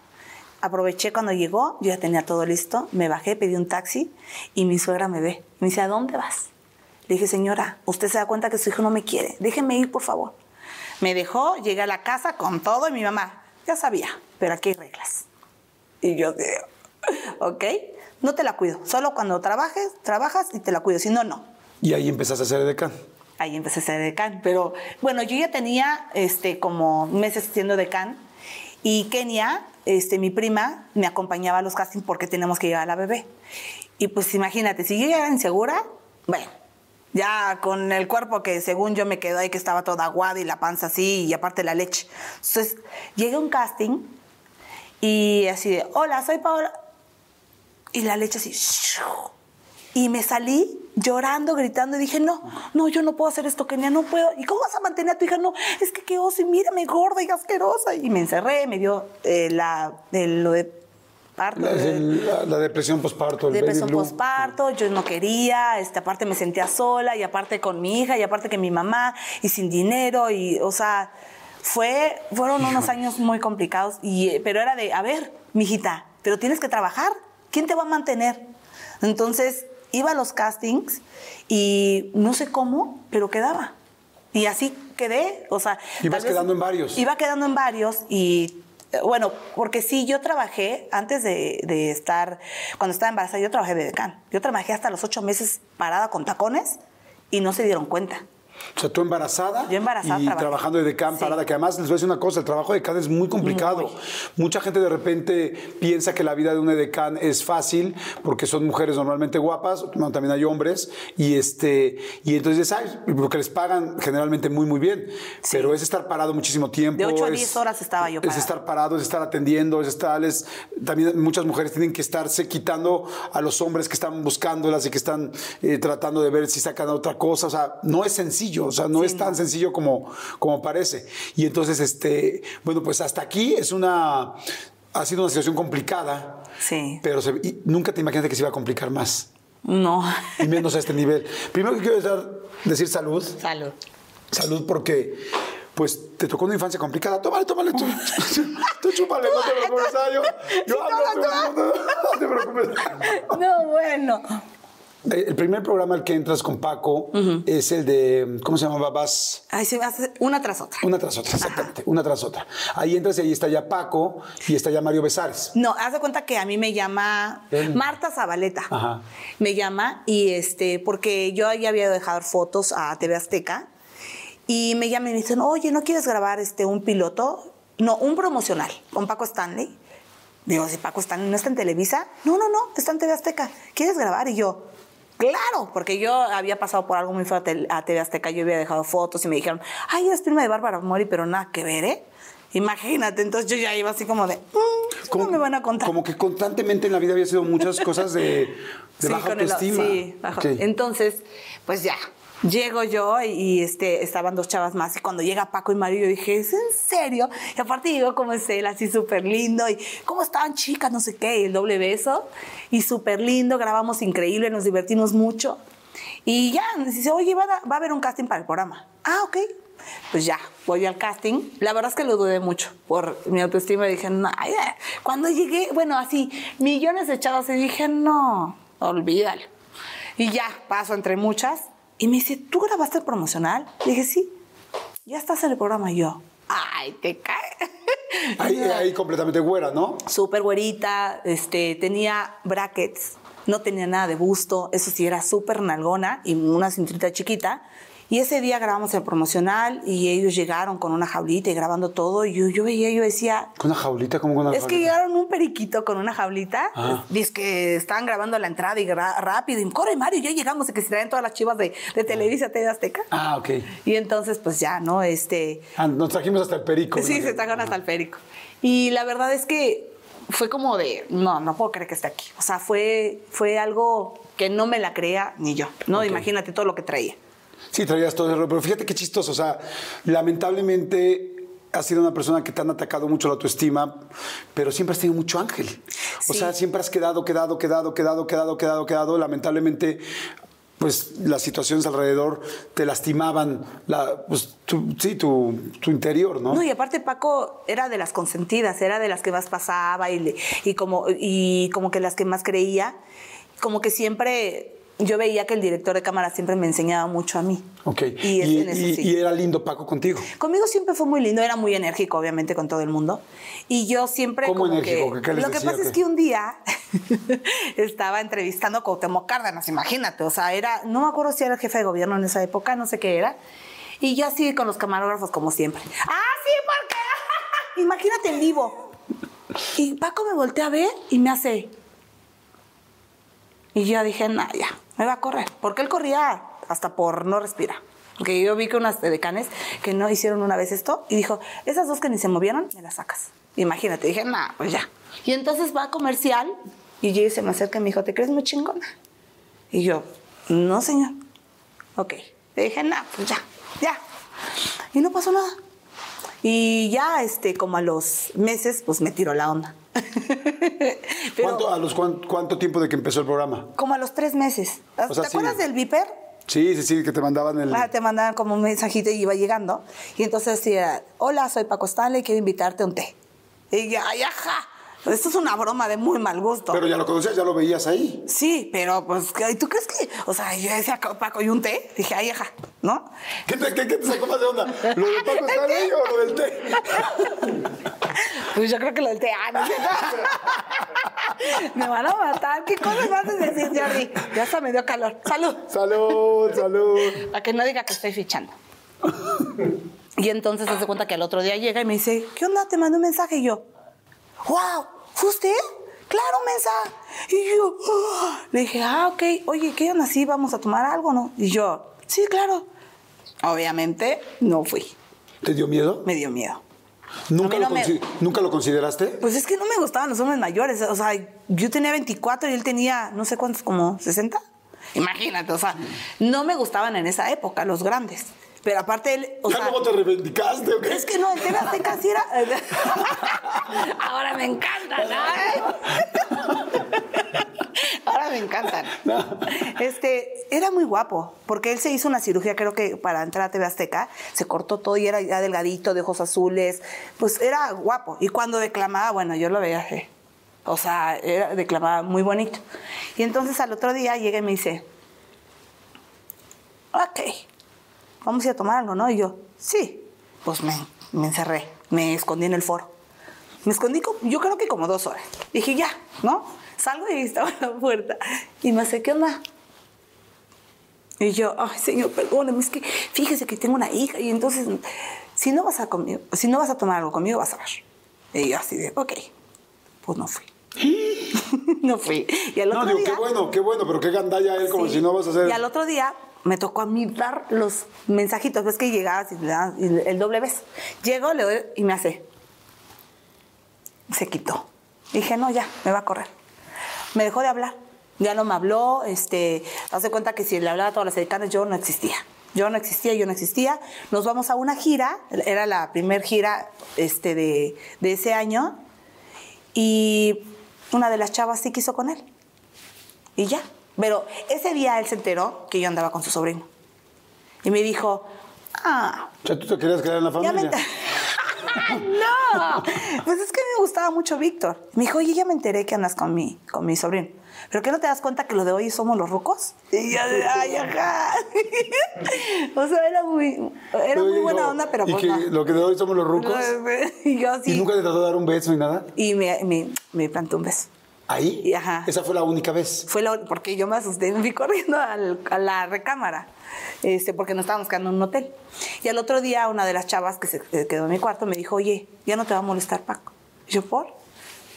aproveché cuando llegó, yo ya tenía todo listo, me bajé, pedí un taxi y mi suegra me ve. Me dice, ¿a dónde vas? Le dije, señora, usted se da cuenta que su hijo no me quiere, déjeme ir, por favor. Me dejó, llegué a la casa con todo y mi mamá, ya sabía, pero aquí hay reglas. Y yo digo, ok, no te la cuido, solo cuando trabajes, trabajas y te la cuido, si no, no. Y ahí empezaste a ser decán. Ahí empecé a ser decán. Pero bueno, yo ya tenía este, como meses siendo decán y Kenia, este, mi prima, me acompañaba a los castings porque teníamos que llevar a la bebé. Y pues imagínate, si yo ya era insegura, bueno, ya con el cuerpo que según yo me quedó ahí que estaba toda aguada y la panza así y aparte la leche. Entonces, llegué a un casting y así de, hola, soy Paola. Y la leche así. Y me salí llorando, gritando, y dije, no, no, yo no puedo hacer esto, Kenia, no puedo. ¿Y cómo vas a mantener a tu hija? No, es que qué oso, y mírame gorda y asquerosa. Y me encerré, me dio eh, la, lo de parto. La, el- la- la depresión posparto, depresión posparto, yo no quería, este, aparte me sentía sola y aparte con mi hija y aparte que mi mamá y sin dinero y, o sea, fue, fueron unos años muy complicados, y, eh, pero era de, a ver, mijita, pero tienes que trabajar, ¿quién te va a mantener? Entonces iba a los castings y no sé cómo, pero quedaba. Y así quedé, o sea... Ibas quedando en varios. Iba quedando en varios y eh, bueno, porque sí, yo trabajé antes de, de estar, cuando estaba embarazada, yo trabajé de decán. Yo trabajé hasta los ocho meses parada con tacones y no se dieron cuenta. O sea, tú embarazada, Yo embarazada y trabajé. trabajando de Sí. parada, que además les voy a decir una cosa, el trabajo de decán es muy complicado. Mucha gente de repente piensa que la vida de un decán es fácil porque son mujeres normalmente guapas, bueno, también hay hombres, y este y entonces. Porque les pagan generalmente muy, muy bien. Pero es estar parado muchísimo tiempo. De ocho a es- diez horas estaba yo Es parada. estar parado, es estar atendiendo, es estar... es- también muchas mujeres tienen que estarse quitando a los hombres que están buscándolas y que están eh, tratando de ver si sacan otra cosa. O sea, no es sencillo, o sea, no es tan sencillo como, como parece. Y entonces, este, bueno, pues hasta aquí es una... Ha sido una situación complicada, Sí. pero se- y nunca te imaginaste que se iba a complicar más, No. y menos a este nivel. Primero que quiero dar- decir salud. Salud. Salud porque pues te tocó una infancia complicada. Tómale, tómale tú. tú chúpale, no te preocupes. Yo, yo hablo, tú, no, no te preocupes. No, bueno. Eh, El primer programa al que entras con Paco es el de, ¿cómo se llama? Vas Ay, se hace una tras otra. una tras otra, exactamente, una tras otra. Ahí entras y ahí está ya Paco y está ya Mario Besares. No, haz de cuenta que a mí me llama Él. Marta Zabaleta. Ajá. Me llama y este, porque yo ya había dejado fotos a TV Azteca y me llaman y me dicen, oye, ¿no quieres grabar este un piloto? No, un promocional con Paco Stanley. Digo, si Paco Stanley no está en Televisa, no, no, no, está en TV Azteca. ¿Quieres grabar? Y yo, claro, porque yo había pasado por algo muy feo a TV Azteca, yo había dejado fotos y me dijeron, ay, eres prima de Bárbara Mori, pero nada que ver, ¿eh? Imagínate, entonces yo ya iba así como de, "Mm, no me van a contar. Como que constantemente en la vida había sido muchas cosas de, de Sí, baja con el- autoestima. sí, bajo-. Entonces, pues ya, llego yo y, y, este, estaban dos chavas más y cuando llega Paco y Mario yo dije, ¿es en serio? Y aparte llegó como es él, así súper lindo y ¿cómo estaban chicas? No sé qué, y el doble beso y súper lindo, grabamos increíble, nos divertimos mucho. Y ya, nos dice, oye, va a, va a haber un casting para el programa. Ah, ok. pues ya, voy al casting. La verdad es que lo dudé mucho por mi autoestima. Dije, no, eh". cuando llegué, bueno, así, millones de chavas, y dije, no, olvídalo. Y ya, paso entre muchas. Y me dice, ¿tú grabaste el promocional? Le dije, sí. Ya estás en el programa. Y yo, ay, te cae. Ahí, ahí completamente güera, ¿no? súper güerita, este, tenía brackets, no tenía nada de busto, eso sí, era súper nalgona y una cinturita chiquita. Y ese día grabamos el promocional y ellos llegaron con una jaulita y grabando todo. Y yo, yo veía, yo decía, Con una jaulita, como con una es que jaulita. llegaron un periquito con una jaulita. Ah. Dice que estaban grabando la entrada y rápido. Y corre, Mario, ya llegamos. Y que se traen todas las chivas de, de Televisa, TV Azteca. Ah, ok. Y entonces, pues ya, ¿no? Este. Ah, nos trajimos hasta el perico. Sí, se trajeron hasta el férico. Y la verdad es que fue como de, no, no puedo creer que esté aquí. O sea, fue, fue algo que no me la creía ni yo, ¿no? Imagínate todo lo que traía. Sí, traías todo el rollo, pero fíjate qué chistoso, o sea, lamentablemente has sido una persona que te han atacado mucho la autoestima, pero siempre has tenido mucho ángel. O sea, siempre has quedado, quedado, quedado, quedado, quedado, quedado, quedado. Lamentablemente, pues las situaciones alrededor te lastimaban, la, pues, tu, sí, tu, tu interior, ¿no? No, y aparte Paco era de las consentidas, era de las que más pasaba y, como, y como que las que más creía. Como que siempre, yo veía que el director de cámara siempre me enseñaba mucho a mí. Ok. Y, Y, y- sí. y era lindo Paco contigo. Conmigo siempre fue muy lindo, era muy enérgico, obviamente, con todo el mundo. Y yo siempre. ¿Cómo como enérgico? que- ¿Qué les Lo que pasa qué? es que un día estaba entrevistando a Cuauhtémoc Cárdenas, imagínate. O sea, era. No me acuerdo si era el jefe de gobierno en esa época, no sé qué era. Y yo así con los camarógrafos, como siempre. ¡Ah, sí, porque! imagínate en vivo. Y Paco me voltea a ver y me hace. Y yo dije, nah, ya, me va a correr. Porque él corría hasta por no respirar. Porque yo vi que unas decanes que no hicieron una vez esto y dijo, esas dos que ni se movieron, me las sacas. Imagínate, dije, nah, pues ya. Y entonces va a comercial y yo se me acerca y me dijo, ¿te crees muy chingona? Y yo, no, señor. Ok. Le dije, nah, pues ya, ya. Y no pasó nada. Y ya, este, como a los meses, pues me tiró la onda. Pero ¿Cuánto, ¿A los cuán- cuánto tiempo de que empezó el programa? como a los tres meses. O sea, ¿Te sí. acuerdas del Viper? Sí, sí, sí, que te mandaban el... Ah, te mandaban como un mensajito y iba llegando. Y entonces decía, hola, soy Paco Stanley, quiero invitarte a un té. Y yo, ay, ajá. Esto es una broma de muy mal gusto. Pero ya lo conocías, ya lo veías ahí. Sí, pero pues, ¿y ¿tú crees que? O sea, yo decía, Paco, ¿y un té? Dije, ay, ajá, ¿no? ¿Qué te, qué- qué te sacó más de onda? ¿Lo de Paco está ahí o lo del té? Pues yo creo que lo del té, ah, no. Me van a matar. ¿Qué cosas vas a decir, Jordi? Ya hasta me dio calor. Salud. Salud, salud. Para que no diga que estoy fichando. Y entonces se hace cuenta que al otro día llega y me dice, ¿qué onda? Te mandé un mensaje. Y yo, wow, ¿fue usted? Claro, mensa. Y yo, "Ah". le dije, ah, ok. Oye, ¿qué onda? ¿Sí vamos a tomar algo, no? Y yo, sí, claro. Obviamente no fui. ¿Te dio miedo? Me dio miedo. ¿Nunca, lo, me- ¿Nunca lo consideraste? Pues es que no me gustaban los hombres mayores. O sea, yo tenía 24 y él tenía, no sé cuántos, como 60. Imagínate, o sea, no me gustaban en esa época los grandes. Pero aparte él, o ¿Ya sea, cómo te reivindicaste o qué? es que no, en TV Azteca sí era. Ahora me encantan, ¿no? Ahora me encantan. Este, era muy guapo, porque él se hizo una cirugía, creo que para entrar a TV Azteca, se cortó todo y era ya delgadito, de ojos azules. Pues era guapo. Y cuando declamaba, bueno, yo lo veía así. O sea, era, declamaba muy bonito. Y entonces al otro día llega y me dice, ok, vamos a ir a tomar algo, ¿no? Y yo, sí. Pues me, me encerré, me escondí en el foro. Me escondí, como- yo creo que como dos horas. Dije, ya, ¿no? Salgo y estaba en la puerta. Y me hace, ¿qué onda? Y yo, ay, señor, perdóneme, es que fíjese que tengo una hija y entonces, si no vas a, conmigo, si no vas a tomar algo conmigo, vas a ver. Y yo así de, ok, pues no fui. no fui. Y al No, otro digo, día... qué bueno, qué bueno, pero qué gandalla él, como Sí. si no vas a hacer... Y al otro día me tocó a mí dar los mensajitos. Ves que llegabas y el doble vez. Llego, le doy y me hace. Se quitó. Dije, no, ya, me va a correr. Me dejó de hablar. Ya no me habló. Este, hace cuenta que si le hablaba a todas las dedicadas, yo no existía. Yo no existía, yo no existía. Nos vamos a una gira. Era la primer gira este, de, de ese año. Y una de las chavas sí quiso con él. Y ya. Pero ese día él se enteró que yo andaba con su sobrino. Y me dijo, Ah, O sea, tú te querías quedar en la ya me familia. no, pues es que me gustaba mucho Víctor. Me dijo, oye, ya me enteré que andas con mi, con mi sobrino. ¿Pero qué no te das cuenta que lo de hoy somos los rucos? Y de, ay, ajá. o sea, era muy, era muy buena onda, pero y pues que no. lo que de hoy somos los rucos. Y yo así. ¿Y nunca te trató de dar un beso ni nada? Y me, me, me plantó un beso. ¿Ahí? Y ajá. Esa fue la única vez. Fue la- porque yo me asusté, me fui corriendo al- a la recámara, este, porque nos estábamos quedando en un hotel. Y al otro día una de las chavas que se que quedó en mi cuarto me dijo, oye, ya no te va a molestar Paco. Y yo, ¿por?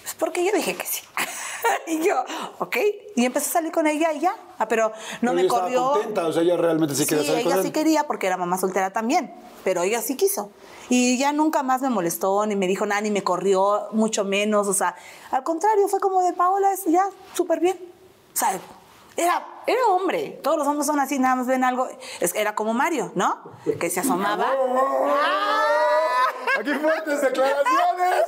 Pues porque yo dije que sí. y yo, ok. Y empecé a salir con ella y ya. Ah, pero no Pero me ella estaba corrió. contenta, o sea, ella realmente sí, Sí, quería salir con ella él. sí quería porque era mamá soltera también, pero ella sí quiso. Y ya nunca más me molestó, ni me dijo nada, ni me corrió, mucho menos. O sea, al contrario, fue como de Paola, es ya súper bien. O sea, era, era hombre. Todos los hombres son así, nada más ven algo. Es- era como Mario, ¿no? Que se asomaba. Aquí fuertes declaraciones.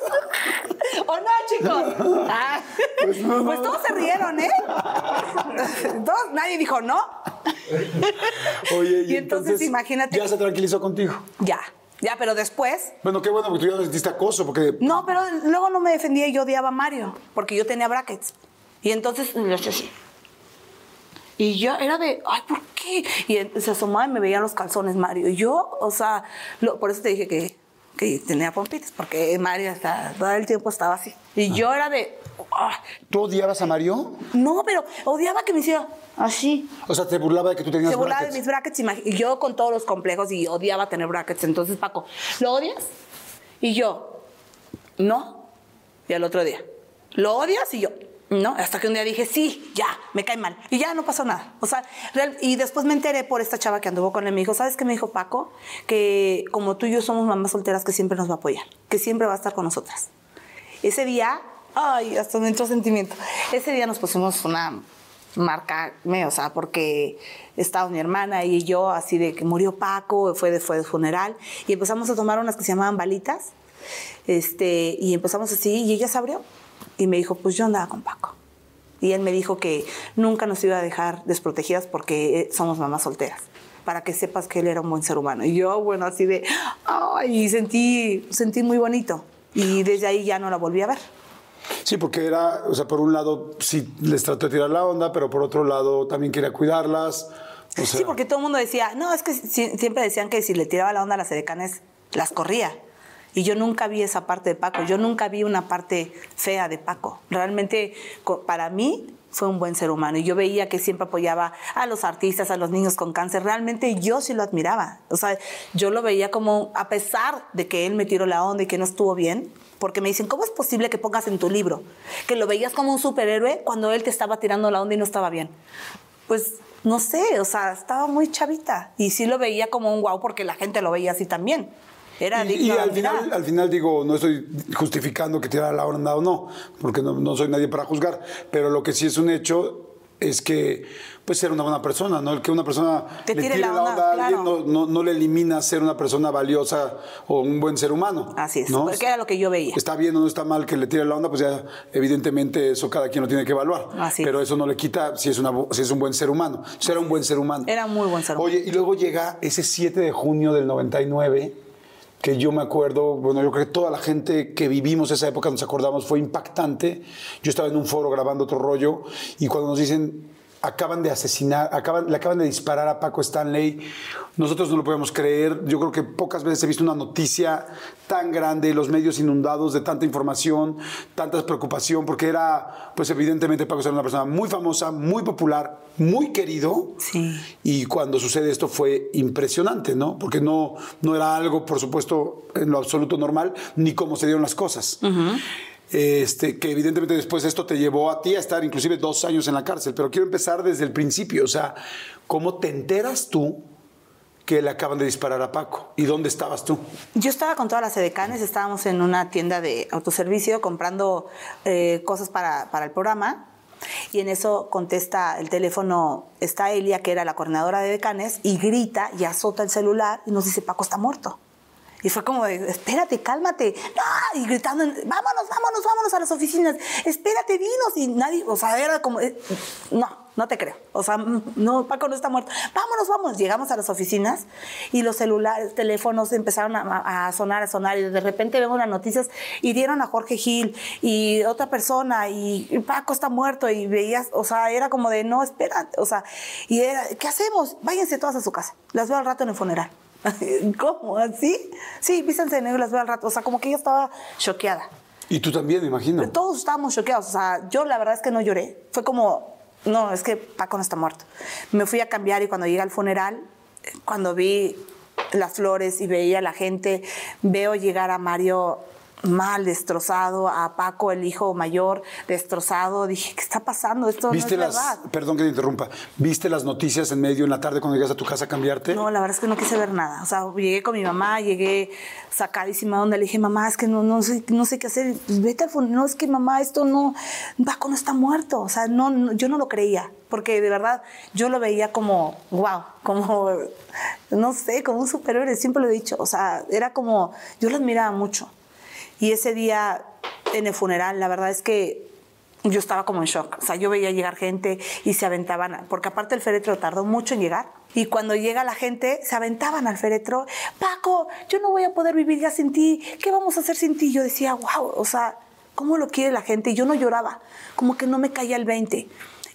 ¿O no, chicos? Ah, Pues no, no. pues todos se rieron, ¿eh? Todos, nadie dijo no. Oye, y, Y entonces, imagínate- Ya se tranquilizó contigo. Ya, ya, pero después Bueno, qué bueno, porque tú ya no sentiste acoso, porque No, pero luego no me defendía y yo odiaba a Mario, porque yo tenía brackets. Y entonces así. Y yo era de, ay, ¿por qué? Y se asomaba y me veía los calzones Mario. Y yo, o sea, lo- por eso te dije que, que tenía pompitas, porque Mario hasta, todo el tiempo estaba así. Y yo era de, "Ah". ¿tú odiabas a Mario? no, pero odiaba que me hiciera así. O sea, te burlaba de que tú tenías Se burlaba de brackets. mis brackets y yo con todos los complejos y odiaba tener brackets. Entonces, Paco, ¿lo odias? Y yo, no. Y al otro día, ¿lo odias? Y yo, no. Hasta que un día dije, sí, ya, me cae mal. Y ya no pasó nada. O sea, real- y después me enteré por esta chava que anduvo con él. Me dijo, ¿sabes qué me dijo Paco? Que como tú y yo somos mamás solteras, que siempre nos va a apoyar, que siempre va a estar con nosotras. Ese día, ay, hasta me entró sentimiento. Ese día nos pusimos una marca, me, o sea, porque estaba mi hermana y yo, así de que murió Paco, fue de, fue de funeral, y empezamos a tomar unas que se llamaban balitas, este, y empezamos así, y ella se abrió, y me dijo, pues yo andaba con Paco. Y él me dijo que nunca nos iba a dejar desprotegidas porque eh, somos mamás solteras, para que sepas que él era un buen ser humano. Y yo, bueno, así de, ay, sentí, sentí muy bonito. Y desde ahí ya no la volví a ver. Sí, porque era, o sea, por un lado sí les trató de tirar la onda, pero por otro lado también quería cuidarlas. O sea, sí, porque todo el mundo decía, no, es que si- siempre decían que si le tiraba la onda a las edecanes, las corría. Y yo nunca vi esa parte de Paco, yo nunca vi una parte fea de Paco. Realmente, para mí, fue un buen ser humano. Y yo veía que siempre apoyaba a los artistas, a los niños con cáncer. Realmente yo sí lo admiraba. O sea, yo lo veía como, a pesar de que él me tiró la onda y que no estuvo bien, porque me dicen, ¿cómo es posible que pongas en tu libro que lo veías como un superhéroe cuando él te estaba tirando la onda y no estaba bien? Pues no sé, o sea, estaba muy chavita y sí lo veía como un guau porque la gente lo veía así también. Era Y, y al, final, al final digo, no estoy justificando que tirara la onda o no, porque no, no soy nadie para juzgar, pero lo que sí es un hecho es que pues ser una buena persona, ¿no? El que una persona Te le tire tire la onda, onda, a alguien claro. no, no, no le elimina ser una persona valiosa o un buen ser humano. Así es, ¿no? porque era lo que yo veía. Está bien o no está mal que le tire la onda, pues ya evidentemente eso cada quien lo tiene que evaluar. Así pero es. eso no le quita si es, una, si es un buen ser humano. Entonces, era un buen ser humano. Era muy buen ser humano. Oye, y luego llega ese 7 de junio del 99, que yo me acuerdo, bueno, yo creo que toda la gente que vivimos esa época nos acordamos, fue impactante. Yo estaba en un foro grabando otro rollo y cuando nos dicen, acaban de asesinar, acaban, le acaban de disparar a Paco Stanley, nosotros no lo podemos creer. Yo creo que pocas veces he visto una noticia tan grande, los medios inundados de tanta información, tanta preocupación, porque era, pues evidentemente Paco Stanley era una persona muy famosa, muy popular, muy querido. Sí. Y cuando sucede esto fue impresionante, ¿no? Porque no, no era algo, por supuesto, en lo absoluto normal, ni cómo se dieron las cosas. Este, que evidentemente después esto te llevó a ti a estar inclusive dos años en la cárcel. Pero quiero empezar desde el principio. O sea, ¿cómo te enteras tú que le acaban de disparar a Paco? ¿Y dónde estabas tú? Yo estaba con todas las edecanes, estábamos en una tienda de autoservicio comprando eh, cosas para, para el programa. Y en eso contesta el teléfono, está Elia, que era la coordinadora de decanes, y grita y azota el celular y nos dice, Paco está muerto. Y fue como de, espérate, cálmate. Y gritando, vámonos, vámonos, vámonos a las oficinas. Espérate, dinos. Y nadie, o sea, era como, eh, no, no te creo. O sea, no, Paco no está muerto. Vámonos, vamos. Llegamos a las oficinas y los celulares, teléfonos empezaron a, a sonar, a sonar. Y de repente vemos las noticias y dieron a Jorge Gil y otra persona y, y Paco está muerto. Y veías, o sea, era como de, no, espérate. O sea, y era, ¿qué hacemos? Váyanse todas a su casa. Las veo al rato en el funeral. ¿Cómo? ¿Así? Sí, vístanse de negro y las veo al rato. O sea, como que ella estaba choqueada. Y tú también, me imagino. Todos estábamos choqueados. O sea, yo la verdad es que no lloré. Fue como, no, es que Paco no está muerto. Me fui a cambiar y cuando llegué al funeral, cuando vi las flores y veía a la gente, veo llegar a Mario mal, destrozado, a Paco, el hijo mayor, destrozado. Dije, ¿qué está pasando? Esto no es ¿Viste las, verdad. perdón que te interrumpa, ¿viste las noticias en medio en la tarde cuando llegas a tu casa a cambiarte? No, la verdad es que no quise ver nada. O sea, llegué con mi mamá, llegué sacadísima donde le dije, mamá, es que no, no, sé, no sé qué hacer. Pues vete al funeral. No, es que mamá, esto no, Paco no está muerto. O sea, no, no, yo no lo creía. Porque de verdad yo lo veía como, wow, como, no sé, como un superhéroe. Siempre lo he dicho. O sea, era como, yo lo admiraba mucho. Y ese día en el funeral, la verdad es que yo estaba como en shock. O sea, yo veía llegar gente y se aventaban, porque aparte el féretro tardó mucho en llegar. Y cuando llega la gente, se aventaban al féretro. Paco, yo no voy a poder vivir ya sin ti. ¿Qué vamos a hacer sin ti? Yo decía, wow, o sea, ¿cómo lo quiere la gente? Y yo no lloraba, como que no me caía el 20.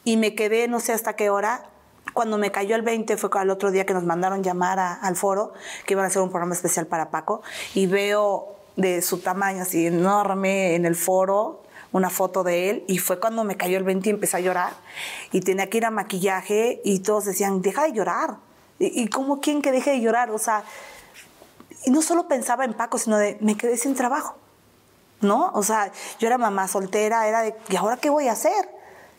Y me quedé no sé hasta qué hora. Cuando me cayó el 20 fue al otro día que nos mandaron llamar a- al foro, que iban a hacer un programa especial para Paco. Y veo de su tamaño así enorme en el foro una foto de él y fue cuando me cayó el 20 y empecé a llorar y tenía que ir a maquillaje y todos decían, deja de llorar. ¿Y, y cómo quién que deje de llorar? O sea, y no solo pensaba en Paco, sino de, me quedé sin trabajo, ¿no? O sea, yo era mamá soltera, era de, ¿y ahora qué voy a hacer?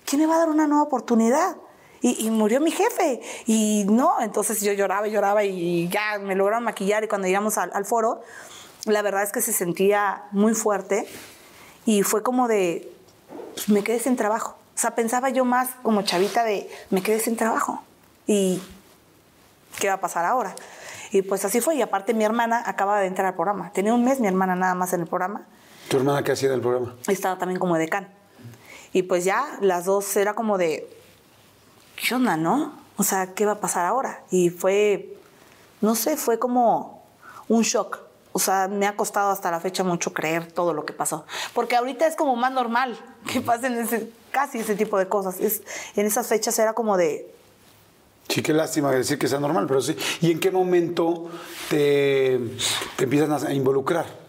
¿Quién me va a dar una nueva oportunidad? Y, y murió mi jefe. Y no, entonces yo lloraba y lloraba y ya me lograron maquillar y cuando llegamos al, al foro, la verdad es que se sentía muy fuerte y fue como de, pues, me quedé sin trabajo. O sea, pensaba yo más como chavita de, me quedé sin trabajo. Y, ¿qué va a pasar ahora? Y pues así fue. Y aparte mi hermana acaba de entrar al programa. Tenía un mes mi hermana nada más en el programa. ¿Tu hermana qué hacía del programa? Estaba también como decán. Y pues ya las dos era como de, ¿qué onda, no? O sea, ¿qué va a pasar ahora? Y fue, no sé, fue como un shock. O sea, me ha costado hasta la fecha mucho creer todo lo que pasó. Porque ahorita es como más normal que pasen ese, casi ese tipo de cosas. Es, en esas fechas era como de, Sí, qué lástima decir que sea normal, pero sí. ¿Y en qué momento te, te empiezan a involucrar?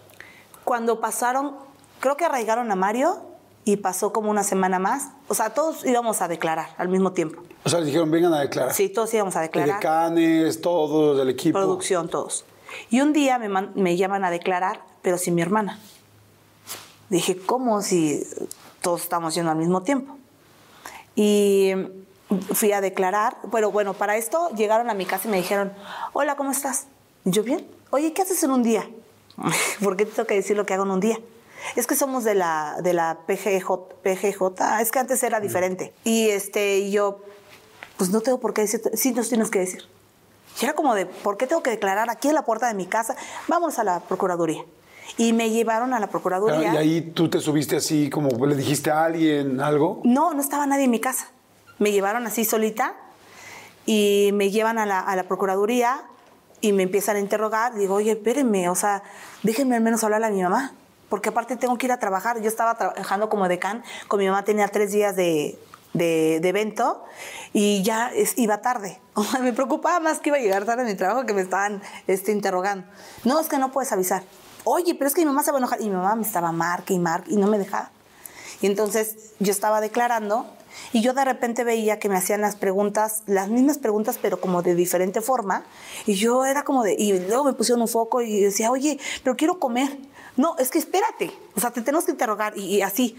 cuando pasaron, creo que arraigaron a Mario y pasó como una semana más. O sea, todos íbamos a declarar al mismo tiempo. O sea, les dijeron, vengan a declarar. Sí, todos íbamos a declarar. Decanes, todos del equipo. producción, todos. Y un día me, me llaman a declarar, pero sin mi hermana. Dije, ¿cómo si todos estamos yendo al mismo tiempo? Y fui a declarar, pero bueno, para esto llegaron a mi casa y me dijeron, hola, ¿cómo estás? Yo, bien. Oye, ¿qué haces en un día? ¿Por qué te tengo que decir lo que hago en un día? Es que somos de la, de la PGJ, PGJ, es que antes era diferente. Y este, yo, pues no tengo por qué decir, sí nos tienes que decir. Y era como de, ¿por qué tengo que declarar aquí en la puerta de mi casa? Vamos a la Procuraduría. Y me llevaron a la Procuraduría. Y ahí tú te subiste así, como le dijiste a alguien algo. No, no estaba nadie en mi casa. Me llevaron así solita y me llevan a la, a la Procuraduría y me empiezan a interrogar. Digo, oye, espérenme, o sea, déjenme al menos hablarle a mi mamá. Porque aparte tengo que ir a trabajar. Yo estaba trabajando como decán, con mi mamá tenía tres días de, de, de evento y ya es- iba tarde. Me preocupaba más que iba a llegar tarde a mi trabajo que me estaban este, interrogando. No, es que no puedes avisar. Oye, pero es que mi mamá se va a enojar. Y mi mamá me estaba marque y marque y no me dejaba. Y entonces yo estaba declarando y yo de repente veía que me hacían las preguntas, las mismas preguntas, pero como de diferente forma. Y yo era como de. Y luego me pusieron un foco y decía, oye, pero quiero comer. No, es que espérate. O sea, te tenemos que interrogar. Y así.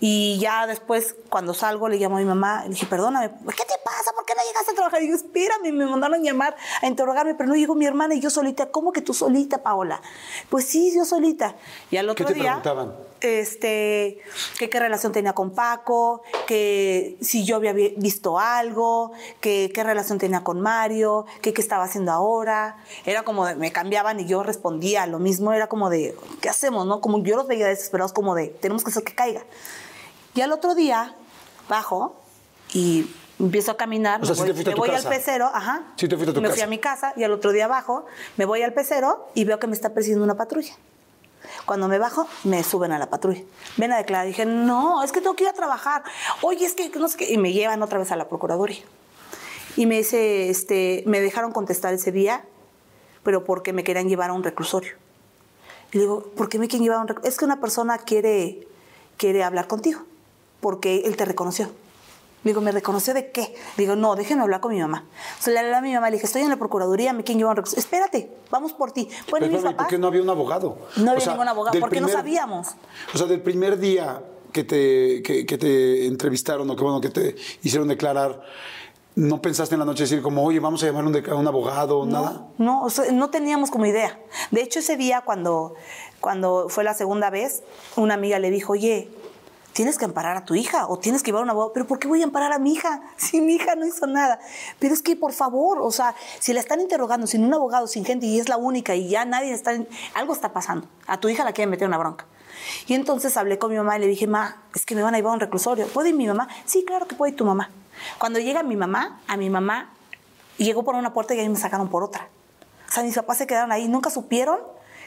Y ya después, cuando salgo, le llamo a mi mamá y le dije, perdóname, ¿qué te pasa? ¿Por qué no llegas llegaste a trabajar? Y yo, espérame, me mandaron llamar a interrogarme, pero no llegó mi hermana y yo solita. ¿Cómo que tú solita, Paola? Pues sí, yo solita. Y al otro ¿Qué te día, preguntaban? este, que qué relación tenía con Paco, que si yo había vi- visto algo, que qué relación tenía con Mario, que qué estaba haciendo ahora. Era como de, me cambiaban y yo respondía lo mismo, era como de, ¿qué hacemos, no? Como yo los veía desesperados, como de, tenemos que hacer que caiga. Y al otro día, bajo y empiezo a caminar, O sea, me voy, te fuiste a me tu voy casa. al pecero, ajá. Sí te fuiste a tu me casa. fui a mi casa y al otro día bajo, me voy al pecero y veo que me está persiguiendo una patrulla. Cuando me bajo, me suben a la patrulla. Ven a declarar. Dije, no, es que tengo que ir a trabajar. Oye, es que no sé qué. Y me llevan otra vez a la Procuraduría. Y me dice, este, me dejaron contestar ese día, pero porque me querían llevar a un reclusorio. Y le digo, ¿por qué me quieren llevar a un reclusorio? Es que una persona quiere, quiere hablar contigo, porque él te reconoció. Le digo, ¿me reconoció de qué? Le digo, no, déjenme hablar con mi mamá. O sea, le hablé a mi mamá, le dije, estoy en la Procuraduría, me quieren llevar un. Espérate, vamos por ti. Bueno, ¿y mis espérame, ¿por papás? qué no había un abogado? No había O sea, ningún abogado, porque no sabíamos. O sea, del primer día que te, que, que te entrevistaron o que, bueno, que te hicieron declarar, ¿no pensaste en la noche decir como, oye, vamos a llamar a un, abogado o nada? No, o sea, no teníamos como idea. De hecho, ese día cuando, cuando fue la segunda vez, una amiga le dijo, oye, tienes que amparar a tu hija o tienes que llevar a un abogado. ¿Pero por qué voy a amparar a mi hija? Si mi hija no hizo nada. Pero es que, por favor, o sea, si la están interrogando sin un abogado, sin gente y es la única y ya nadie está... en- Algo está pasando. A tu hija la quieren meter una bronca. Y entonces hablé con mi mamá y le dije, ma, es que me van a llevar a un reclusorio. ¿Puede ir mi mamá? Sí, claro que puede ir tu mamá. Cuando llega mi mamá, a mi mamá llegó por una puerta y a mí me sacaron por otra. O sea, mis papás se quedaron ahí, nunca supieron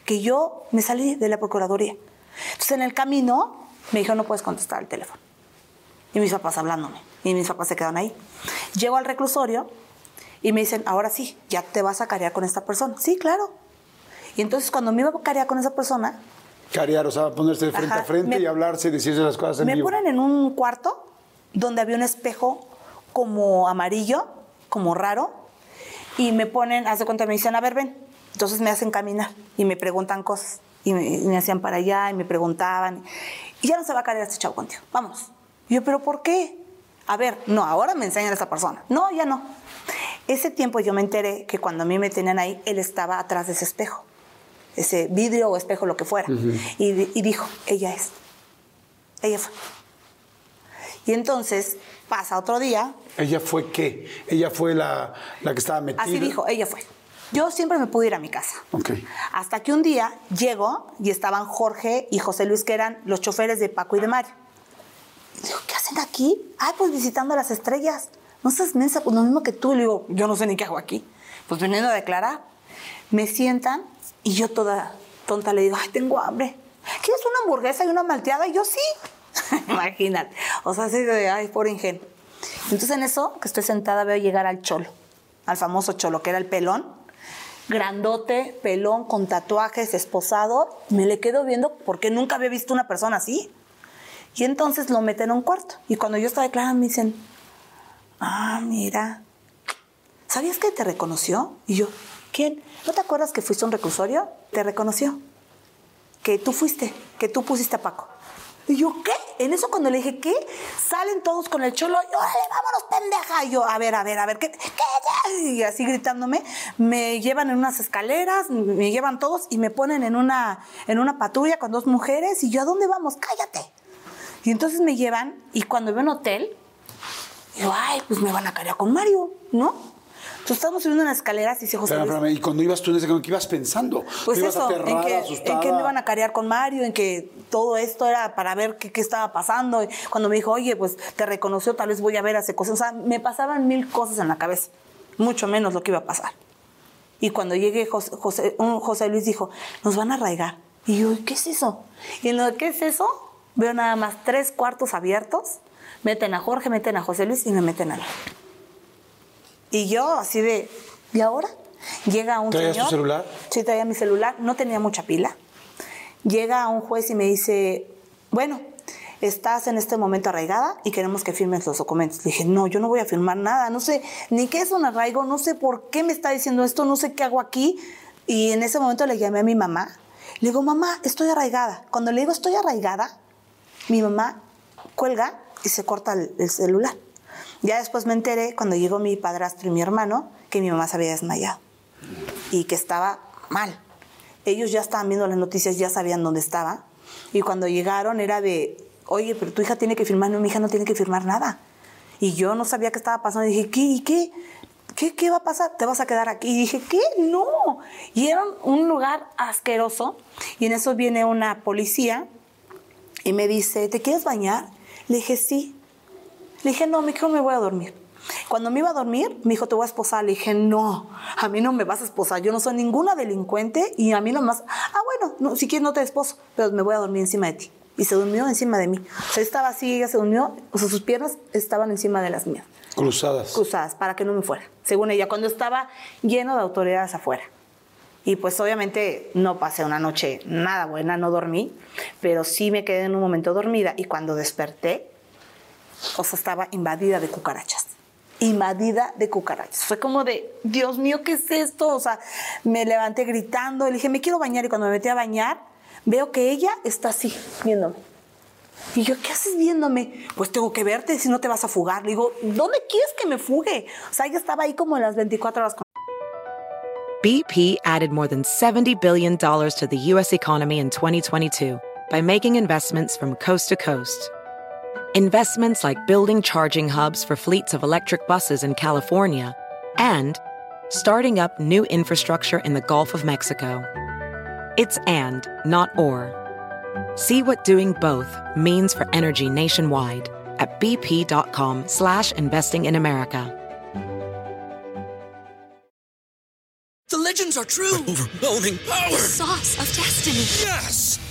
que yo me salí de la Procuraduría. Entonces, en el camino, me dijeron, no puedes contestar al teléfono. Y mis papás hablándome. Y mis papás se quedaron ahí. Llego al reclusorio y me dicen, ahora sí, ya te vas a carear con esta persona. Sí, claro. Y entonces, cuando me iba a carear con esa persona, Carear, o sea, ponerse de frente Ajá, a frente me- y hablarse y decirse las cosas en me vivo. ponen en un cuarto donde había un espejo como amarillo, como raro, y me ponen, hace cuenta, me dicen, a ver, ven. Entonces me hacen caminar y me preguntan cosas. Y me, y me hacían para allá y me preguntaban. Y ya no se va a caer este chavo contigo. Vámonos. Y yo, ¿pero por qué? A ver, no, ahora me enseñan a esta persona. No, ya no. Ese tiempo yo me enteré que cuando a mí me tenían ahí, él estaba atrás de ese espejo. Ese vidrio o espejo, lo que fuera. y, y dijo, ella es. Ella fue. Y entonces pasa otro día, ¿Ella fue qué? Ella fue la, la que estaba metida. así dijo, ella fue. Yo siempre me pude ir a mi casa. Ok. Hasta que un día llego y estaban Jorge y José Luis, que eran los choferes de Paco y de Mario. Y digo, ¿qué hacen aquí? Ay, pues visitando las estrellas. No seas mensa, pues lo mismo que tú. Le digo, yo no sé ni qué hago aquí. Pues viniendo a declarar. Me sientan y yo toda tonta le digo, ay, tengo hambre. ¿Quieres una hamburguesa y una malteada? Y yo, sí. Imagínate. O sea, así de, ay, por ingenuo. Entonces en eso, que estoy sentada, veo llegar al cholo, al famoso cholo, que era el pelón, grandote, pelón, con tatuajes, esposado. Me le quedo viendo porque nunca había visto una persona así. Y entonces lo meten en un cuarto. Y cuando yo estaba declarando, me dicen, ah, mira, ¿sabías que te reconoció? Y yo, ¿quién? ¿No te acuerdas que fuiste a un reclusorio? Te reconoció. Que tú fuiste, que tú pusiste a Paco. Y yo, ¿qué? En eso cuando le dije, ¿qué? Salen todos con el cholo, y, órale, vámonos, pendeja. Y yo, a ver, a ver, a ver, ¿qué? ¿qué? Y así gritándome, me llevan en unas escaleras, me llevan todos y me ponen en una, en una patrulla con dos mujeres. Y yo, ¿a dónde vamos? Cállate. Y entonces me llevan y cuando veo un hotel, digo, ay, pues me van a cargar con Mario, ¿no? Entonces estamos subiendo unas escaleras y dice José Luis, espérame, Y cuando ibas tú en ese camino, ¿qué ibas pensando? pues ¿Tú ibas eso, aterrada, en que, asustada? en que me iban a carear con Mario, en que todo esto era para ver qué, qué estaba pasando. Y Cuando me dijo, oye, pues te reconoció, tal vez voy a ver hace cosas. O sea, me pasaban mil cosas en la cabeza, mucho menos lo que iba a pasar. Y cuando llegué, José, José, José Luis dijo, nos van a arraigar. Y yo, ¿qué es eso? Y en lo que es eso, veo nada más tres cuartos abiertos, meten a Jorge, meten a José Luis y me meten a mí. Y yo así de, ¿y ahora? Llega un ¿Traías tu señor. celular? Sí, traía mi celular, no tenía mucha pila. Llega un juez y me dice, bueno, estás en este momento arraigada y queremos que firmes los documentos. Le dije, no, yo no voy a firmar nada, no sé ni qué es un arraigo, no sé por qué me está diciendo esto, no sé qué hago aquí. Y en ese momento le llamé a mi mamá. Le digo, mamá, estoy arraigada. Cuando le digo estoy arraigada, mi mamá cuelga y se corta el, el celular. Ya después me enteré, cuando llegó mi padrastro y mi hermano, que mi mamá se había desmayado y que estaba mal. Ellos ya estaban viendo las noticias, ya sabían dónde estaba. Y cuando llegaron era de, oye, pero tu hija tiene que firmar, mi hija no tiene que firmar nada. Y yo no sabía qué estaba pasando. Y dije, ¿qué? ¿Y qué? ¿Qué, ¿Qué va a pasar? ¿Te vas a quedar aquí? Y dije, ¿qué? No. Y era un lugar asqueroso. Y en eso viene una policía y me dice, ¿te quieres bañar? Le dije, sí. Le dije, no, mejor me voy a dormir. Cuando me iba a dormir, me dijo, te voy a esposar. Le dije, no, a mí no me vas a esposar. Yo no soy ninguna delincuente y a mí nomás, ah, bueno, no, si quieres no te esposo, pero me voy a dormir encima de ti. Y se durmió encima de mí. O sea, estaba así, ella se durmió, o sea, sus piernas estaban encima de las mías. Cruzadas. Cruzadas, para que no me fuera, según ella, cuando estaba lleno de autoridades afuera. Y pues obviamente no pasé una noche nada buena, no dormí, pero sí me quedé en un momento dormida y cuando desperté, o sea, estaba invadida de cucarachas. Invadida de cucarachas. Fue como de, Dios mío, ¿qué es esto? O sea, me levanté gritando, le dije, me quiero bañar y cuando me metí a bañar, veo que ella está así, viéndome. Y yo, ¿qué haces viéndome? Pues tengo que verte, si no te vas a fugar. Le digo, ¿dónde quieres que me fugue? O sea, ella estaba ahí como en las 24 horas. BP added more than $70 billion to the U.S. economy in 2022 by making investments from coast to coast. Investments like building charging hubs for fleets of electric buses in California and starting up new infrastructure in the Gulf of Mexico. It's and, not or. See what doing both means for energy nationwide at bp.com slash investing in America. The legends are true. Overwhelming power! Sauce of destiny. Yes!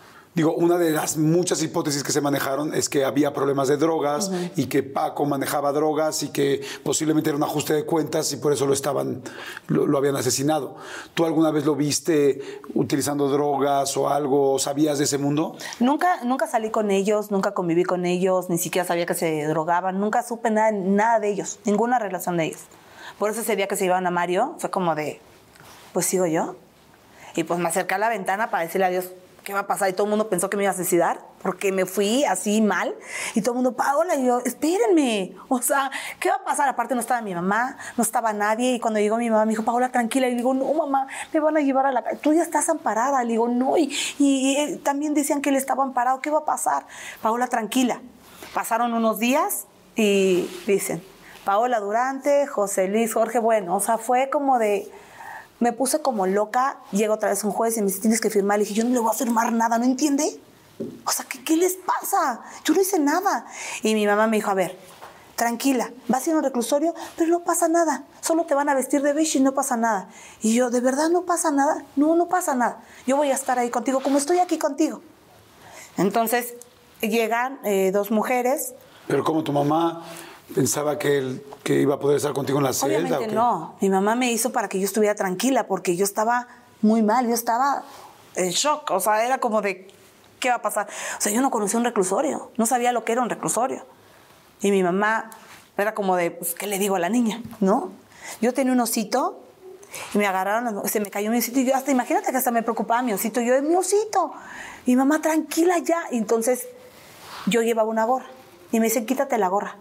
Digo, una de las muchas hipótesis que se manejaron es que había problemas de drogas y que Paco manejaba drogas y que posiblemente era un ajuste de cuentas y por eso lo estaban, lo, lo habían asesinado. ¿Tú alguna vez lo viste utilizando drogas o algo? ¿Sabías de ese mundo? Nunca, nunca salí con ellos, nunca conviví con ellos, ni siquiera sabía que se drogaban, nunca supe nada, nada de ellos, ninguna relación de ellos. Por eso ese día que se iban a Mario fue como de, pues sigo yo. Y pues me acerqué a la ventana para decirle a Dios, ¿qué va a pasar? Y todo el mundo pensó que me iba a suicidar porque me fui así mal. Y todo el mundo, Paola, y yo, espérenme. O sea, ¿qué va a pasar? Aparte no estaba mi mamá, no estaba nadie. Y cuando llegó mi mamá me dijo, Paola, tranquila. Y digo, no, mamá, me van a llevar a la... Tú ya estás amparada. Le digo, no. Y, y, y también decían que él estaba amparado. ¿Qué va a pasar? Paola, tranquila. Pasaron unos días y dicen, Paola Durante, José Luis, Jorge, bueno, o sea, fue como de me puse como loca, llega otra vez un juez y me dice, tienes que firmar. Le dije, yo no le voy a firmar nada, ¿no entiende? O sea, ¿qué, qué les pasa? Yo no hice nada. Y mi mamá me dijo, a ver, tranquila, vas a ir a un reclusorio, pero no pasa nada. Solo te van a vestir de beige y no pasa nada. Y yo, ¿de verdad no pasa nada? No, no pasa nada. Yo voy a estar ahí contigo como estoy aquí contigo. Entonces, llegan eh, dos mujeres. Pero como tu mamá pensaba que él que iba a poder estar contigo en la celda. ¿o Obviamente qué? no. Mi mamá me hizo para que yo estuviera tranquila porque yo estaba muy mal, yo estaba en shock. O sea, era como de, ¿qué va a pasar? O sea, yo no conocía un reclusorio, no sabía lo que era un reclusorio. Y mi mamá era como de, pues, ¿qué le digo a la niña? ¿No? Yo tenía un osito y me agarraron, se me cayó mi osito y yo hasta, imagínate que hasta me preocupaba mi osito. Yo, es mi osito. Y mamá, tranquila ya. Y entonces yo llevaba una gorra y me dicen, quítate la gorra.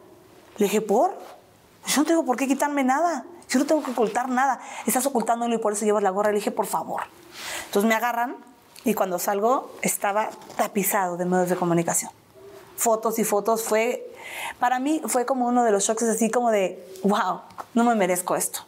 Le dije, ¿por? Yo no tengo por qué quitarme nada. Yo no tengo que ocultar nada. Estás ocultándolo y por eso llevas la gorra. Le dije, por favor. Entonces me agarran y cuando salgo estaba tapizado de medios de comunicación. Fotos y fotos. Fue, para mí fue como uno de los shocks así como de, wow, no me merezco esto.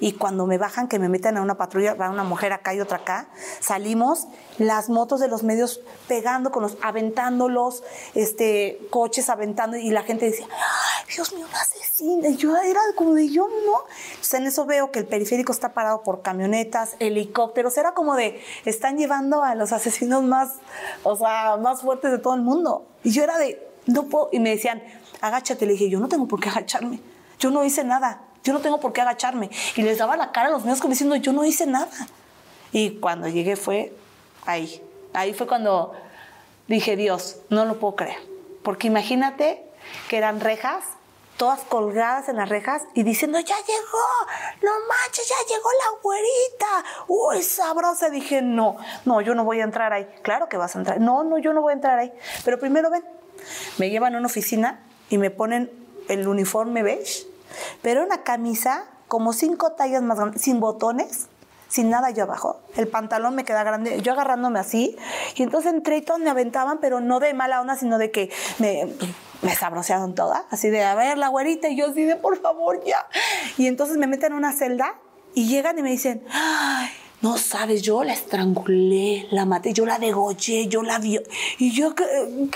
Y cuando me bajan, que me meten a una patrulla, va una mujer acá y otra acá, salimos, las motos de los medios pegando con los, aventándolos, este, coches aventando, y la gente decía, ¡ay, Dios mío, una asesina! Y yo era como de, yo no. Entonces en eso veo que el periférico está parado por camionetas, helicópteros, era como de, están llevando a los asesinos más, o sea, más fuertes de todo el mundo. Y yo era de, no puedo, y me decían, agáchate, le dije, yo no tengo por qué agacharme, yo no hice nada Yo no tengo por qué agacharme. Y les daba la cara a los míos como diciendo, yo no hice nada. Y cuando llegué fue ahí. Ahí fue cuando dije, Dios, no lo puedo creer. Porque imagínate que eran rejas, todas colgadas en las rejas y diciendo, ya llegó, no manches, ya llegó la güerita. Uy, sabrosa. Dije, no, no, yo no voy a entrar ahí. Claro que vas a entrar. No, no, yo no voy a entrar ahí. Pero primero ven, me llevan a una oficina y me ponen el uniforme beige, pero una camisa como cinco tallas más grande, sin botones, sin nada yo abajo. El pantalón me queda grande, yo agarrándome así. Y entonces entré y todos me aventaban, pero no de mala onda, sino de que me, me sabrosearon toda. Así de, a ver, la güerita. Y yo así de, por favor, ya. Y entonces me meten en una celda y llegan y me dicen, ay, no sabes, yo la estrangulé, la maté, yo la degollé, yo la vi. Y yo, ¿qué,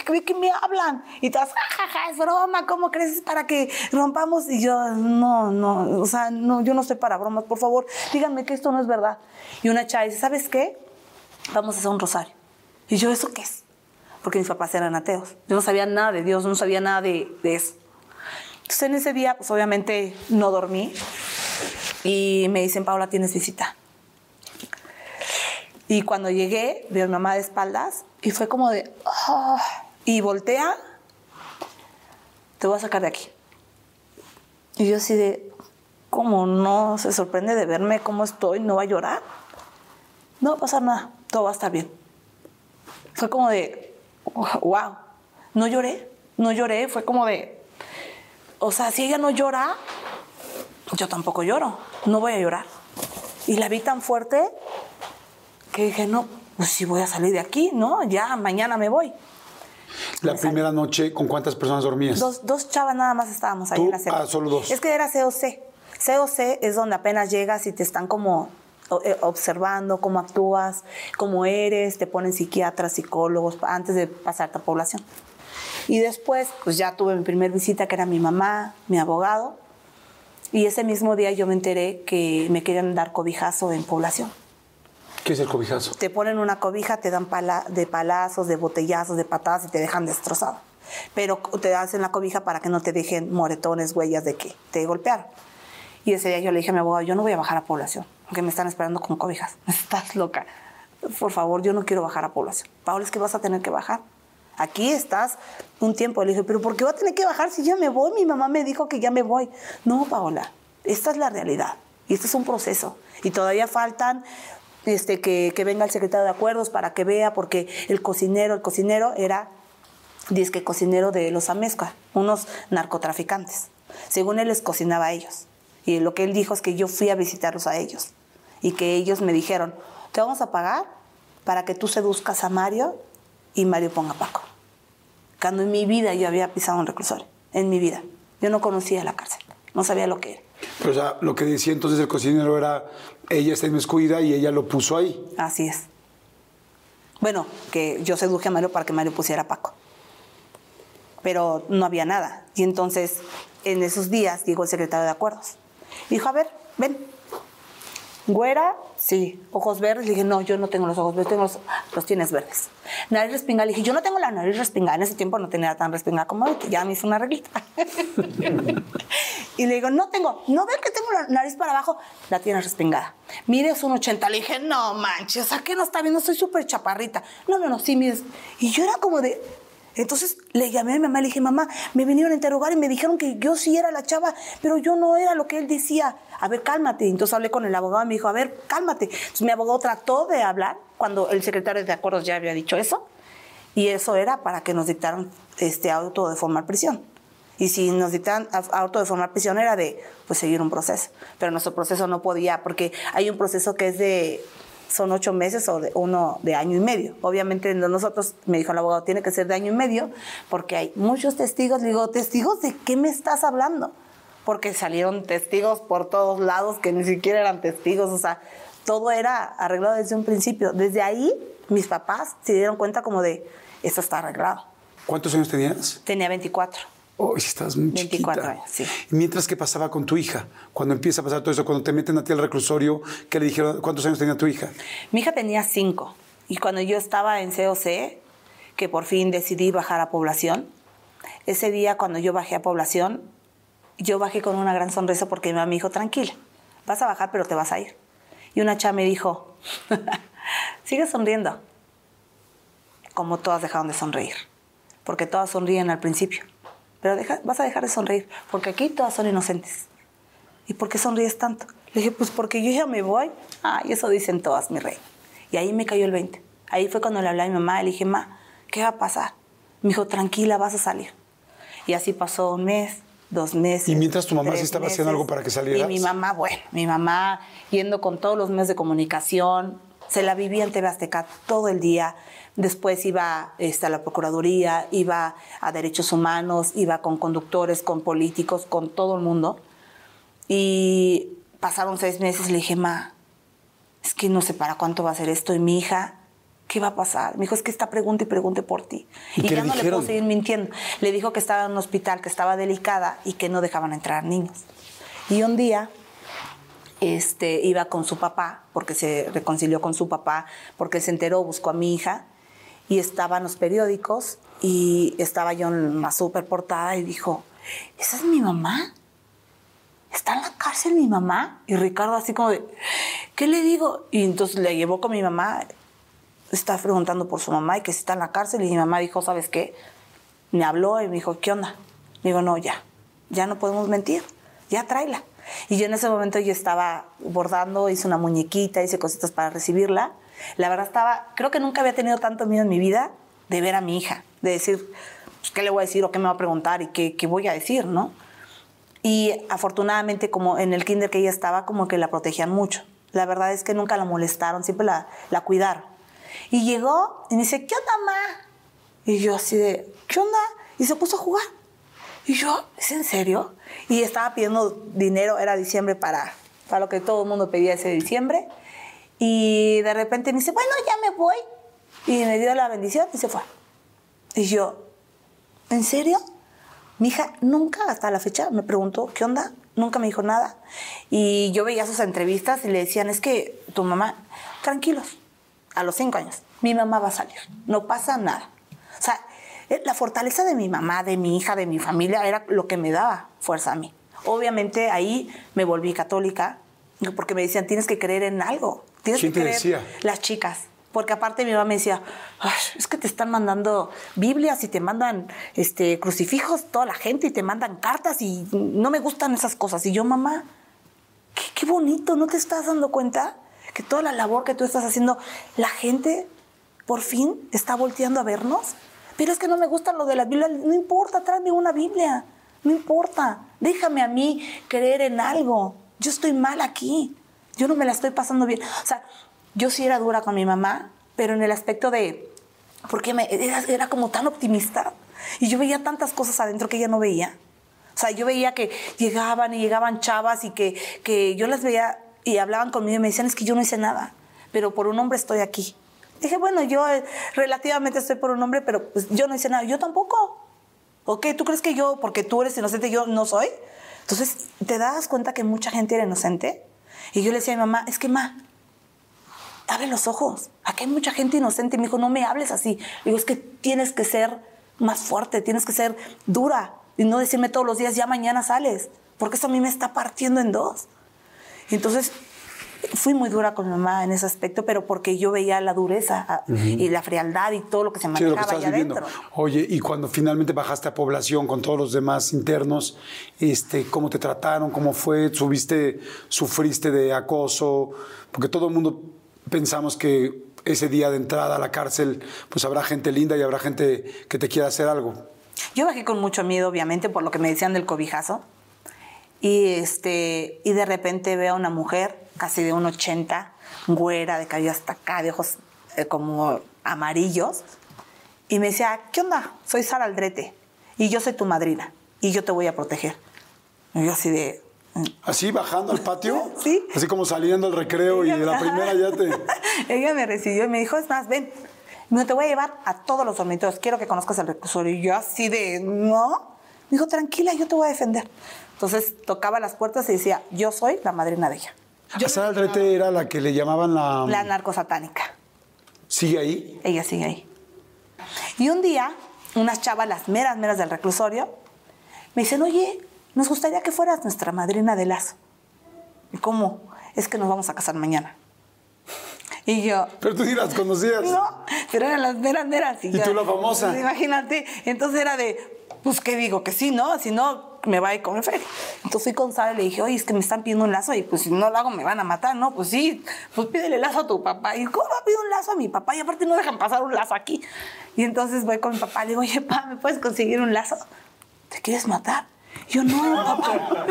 qué- qué me hablan? Y todas, jajaja, es broma, ¿cómo crees? Es para que rompamos. Y yo, no, no, o sea, no, yo no estoy para bromas, por favor, díganme que esto no es verdad. Y una chava dice, ¿sabes qué? Vamos a hacer un rosario. Y yo, ¿eso qué es? Porque mis papás eran ateos. Yo no sabía nada de Dios, no sabía nada de, de eso. Entonces en ese día, pues obviamente no dormí. Y me dicen, Paula, tienes visita. Y cuando llegué, veo a mi mamá de espaldas y fue como de, "Ah", y voltea, te voy a sacar de aquí. Y yo así de, ¿cómo no? Se sorprende de verme cómo estoy, no va a llorar. No va a pasar nada, todo va a estar bien. Fue como de, wow, no lloré, no lloré, fue como de, o sea, si ella no llora, yo tampoco lloro, no voy a llorar. Y la vi tan fuerte que dije, no, pues sí voy a salir de aquí, ¿no? Ya, mañana me voy. La primera noche, ¿con cuántas personas dormías? Dos, dos chavas nada más estábamos ahí ¿Tú? en la celda. Ah, solo dos. Es que era COC. COC es donde apenas llegas y te están como eh, observando cómo actúas, cómo eres, te ponen psiquiatras, psicólogos antes de pasarte a población. Y después, pues ya tuve mi primer visita, que era mi mamá, mi abogado, y ese mismo día yo me enteré que me querían dar cobijazo en población. ¿Qué es el cobijazo? Te ponen una cobija, te dan pala- de palazos, de botellazos, de patadas y te dejan destrozado. Pero te hacen la cobija para que no te dejen moretones, huellas de que te golpearon. Y ese día yo le dije a mi abogado, yo no voy a bajar a población, porque me están esperando con cobijas. Estás loca. Por favor, yo no quiero bajar a población. Paola, es que vas a tener que bajar. Aquí estás un tiempo. Le dije, pero ¿por qué voy a tener que bajar si ya me voy? Mi mamá me dijo que ya me voy. No, Paola, esta es la realidad. Y este es un proceso. Y todavía faltan este, que, venga el secretario de acuerdos para que vea, porque el cocinero, el cocinero era disque cocinero de los Amezcua, unos narcotraficantes. Según él les cocinaba a ellos. Y lo que él dijo es que yo fui a visitarlos a ellos. Y que ellos me dijeron, te vamos a pagar para que tú seduzcas a Mario y Mario ponga a Paco. Cuando en mi vida yo había pisado un reclusorio. En mi vida. Yo no conocía la cárcel. No sabía lo que era. Pero, o sea, lo que decía entonces el cocinero era, ella está inmiscuida y ella lo puso ahí. Así es. Bueno, que yo seduje a Mario para que Mario pusiera a Paco. Pero no había nada. Y entonces, en esos días, llegó el secretario de acuerdos. Dijo, a ver, ven. Güera, sí. Ojos verdes. Le dije, no, yo no tengo los ojos verdes, tengo los, los tienes verdes. Nariz respingada. Le dije, yo no tengo la nariz respingada. En ese tiempo no tenía tan respingada como ahorita. Ya me hizo una reglita. y le digo, no tengo. ¿No ven que tengo la nariz para abajo? La tienes respingada. Mire, es un 80. Le dije, no manches, sea, que no está viendo? Soy súper chaparrita. No, no, no, sí, mires. Y yo era como de... Entonces le llamé a mi mamá y le dije, mamá, me vinieron a interrogar y me dijeron que yo sí era la chava, pero yo no era lo que él decía. A ver, cálmate. Entonces hablé con el abogado y me dijo, a ver, cálmate. Entonces mi abogado trató de hablar cuando el secretario de acuerdos ya había dicho eso. Y eso era para que nos dictaran este auto de formar prisión. Y si nos dictaran a- auto de formar prisión era de pues seguir un proceso. Pero nuestro proceso no podía, porque hay un proceso que es de son ocho meses o de uno de año y medio. Obviamente no nosotros, me dijo el abogado, tiene que ser de año y medio, porque hay muchos testigos. Le digo, ¿testigos de qué me estás hablando? Porque salieron testigos por todos lados que ni siquiera eran testigos, o sea, todo era arreglado desde un principio. Desde ahí, mis papás se dieron cuenta como de, esto está arreglado. ¿Cuántos años tenías? Tenía 24. Oh, estás muy 24 chiquita. años, sí. Mientras, ¿qué pasaba con tu hija? Cuando empieza a pasar todo eso, cuando te meten a ti al reclusorio, ¿qué le dijeron? ¿Cuántos años tenía tu hija? Mi hija tenía cinco y cuando yo estaba en COC, que por fin decidí bajar a población, ese día cuando yo bajé a población, yo bajé con una gran sonrisa porque mi mamá me dijo, tranquila, vas a bajar pero te vas a ir. Y una chava me dijo, sigue sonriendo. Como todas dejaron de sonreír. Porque todas sonríen al principio. Pero deja- vas a dejar de sonreír. Porque aquí todas son inocentes. ¿Y por qué sonríes tanto? Le dije, pues porque yo ya me voy. Ah, y eso dicen todas, mi rey. Y ahí me cayó el 20. Ahí fue cuando le hablé a mi mamá. Le dije, ma, ¿qué va a pasar? Me dijo, tranquila, vas a salir. Y así pasó un mes, dos meses. Y mientras tu mamá sí tres estaba haciendo algo para que salieras. Y mi mamá, bueno, mi mamá yendo con todos los medios de comunicación, se la vivía en TV Azteca todo el día. Después iba este, a la Procuraduría, iba a Derechos Humanos, iba con conductores, con políticos, con todo el mundo. Y pasaron seis meses y le dije, ma, es que no sé para cuánto va a ser esto. Y mi hija, ¿qué va a pasar? Me dijo, es que está pregunta y pregunte por ti. ¿Y qué ya no le puedo seguir mintiendo. Le dijo que estaba en un hospital, que estaba delicada y que no dejaban entrar niños. Y un día este, iba con su papá, porque se reconcilió con su papá, porque se enteró, buscó a mi hija, y estaban los periódicos, y estaba yo en una super portada y dijo, ¿esa es mi mamá? ¿Está en la cárcel mi mamá? Y Ricardo así como de, ¿qué le digo? Y entonces le llevó con mi mamá, está preguntando por su mamá y que si está en la cárcel, y mi mamá dijo, ¿sabes qué? Me habló y me dijo, ¿qué onda? Digo, no, ya, ya no podemos mentir, ya tráela. Y yo en ese momento yo estaba bordando, hice una muñequita, hice cositas para recibirla. La verdad estaba, creo que nunca había tenido tanto miedo en mi vida de ver a mi hija, de decir, pues, ¿qué le voy a decir o qué me va a preguntar y qué, qué voy a decir, no? Y afortunadamente, como en el kinder que ella estaba, como que la protegían mucho. La verdad es que nunca la molestaron, siempre la, la cuidaron. Y llegó y me dice, ¿qué onda, ma? Y yo así de, ¿qué onda? Y se puso a jugar. Y yo, ¿es en serio? Y estaba pidiendo dinero, era diciembre para, para lo que todo el mundo pedía ese diciembre. Y de repente me dice, bueno, ya me voy. Y me dio la bendición y se fue. Y yo, ¿en serio? Mi hija nunca, hasta la fecha, me preguntó, ¿qué onda? Nunca me dijo nada. Y yo veía sus entrevistas y le decían, es que tu mamá, tranquilos, a los cinco años, mi mamá va a salir, no pasa nada. O sea, la fortaleza de mi mamá, de mi hija, de mi familia, era lo que me daba fuerza a mí. Obviamente ahí me volví católica, porque me decían, tienes que creer en algo. Tienes ¿Quién que te creer decía? las chicas. Porque aparte mi mamá me decía, "Ay, es que te están mandando Biblias y te mandan este, crucifijos, toda la gente, y te mandan cartas y no me gustan esas cosas. Y yo, mamá, qué, qué bonito, ¿no te estás dando cuenta? Que toda la labor que tú estás haciendo, la gente por fin está volteando a vernos. Pero es que no me gusta lo de la Biblia. No importa, tráeme una Biblia. No importa. Déjame a mí creer en algo. Yo estoy mal aquí. Yo no me la estoy pasando bien. O sea, yo sí era dura con mi mamá, pero en el aspecto de. Porque me, era, era como tan optimista. Y yo veía tantas cosas adentro que ella no veía. O sea, yo veía que llegaban y llegaban chavas y que, que yo las veía y hablaban conmigo y me decían, es que yo no hice nada, pero por un hombre estoy aquí. Dije, bueno, yo eh, relativamente estoy por un hombre, pero pues, yo no hice nada. Yo tampoco. ¿Ok? ¿Tú crees que yo, porque tú eres inocente, yo no soy? Entonces, ¿te das cuenta que mucha gente era inocente? Y yo le decía a mi mamá, es que, ma, abre los ojos. Aquí hay mucha gente inocente. Y me dijo, no me hables así. Digo, es que tienes que ser más fuerte, tienes que ser dura. Y no decirme todos los días, ya mañana sales. Porque eso a mí me está partiendo en dos. Y entonces fui muy dura con mi mamá en ese aspecto, pero porque yo veía la dureza ah, y la frialdad y todo lo que se manejaba allá adentro. Oye, y cuando finalmente bajaste a población con todos los demás internos, este, ¿cómo te trataron? ¿Cómo fue? ¿Subiste, sufriste de acoso? Porque todo el mundo pensamos que ese día de entrada a la cárcel, pues habrá gente linda y habrá gente que te quiera hacer algo. Yo bajé con mucho miedo, obviamente, por lo que me decían del cobijazo. Y, este, y de repente veo a una mujer, casi de un 80, güera, de cabello hasta acá, de ojos eh, como amarillos. Y me decía, ¿qué onda? Soy Sara Aldrete y yo soy tu madrina y yo te voy a proteger. Y yo así de... "Mm". Así bajando al patio, Sí. así como saliendo al recreo y de la primera ya te... Ella me recibió y me dijo, es más, ven, me te voy a llevar a todos los dormitorios, quiero que conozcas el reclusorio. Y yo así de, ¿no? Me dijo, tranquila, yo te voy a defender. Entonces tocaba las puertas y decía, yo soy la madrina de ella. A Sara Aldrete era la que le llamaban la... La narcosatánica. ¿Sigue ahí? Ella sigue ahí. Y un día, unas chavas, las meras, meras del reclusorio, me dicen, oye, nos gustaría que fueras nuestra madrina de lazo. ¿Y cómo? Es que nos vamos a casar mañana. Y yo, Pero tú sí las conocías. no, pero eran las meras, meras. ¿Y tú la famosa? Pues, imagínate. Entonces era de, pues, ¿qué digo? Que sí, ¿no? Si no, me va a ir con feria. Entonces fui con Sara y le dije, oye, es que me están pidiendo un lazo y pues si no lo hago me van a matar, ¿no? Pues sí, pues pídele lazo a tu papá. Y ¿cómo va a pedir un lazo a mi papá? Y aparte no dejan pasar un lazo aquí. Y entonces voy con mi papá, le digo, oye, papá, ¿me puedes conseguir un lazo? ¿Te quieres matar? Yo no, papá.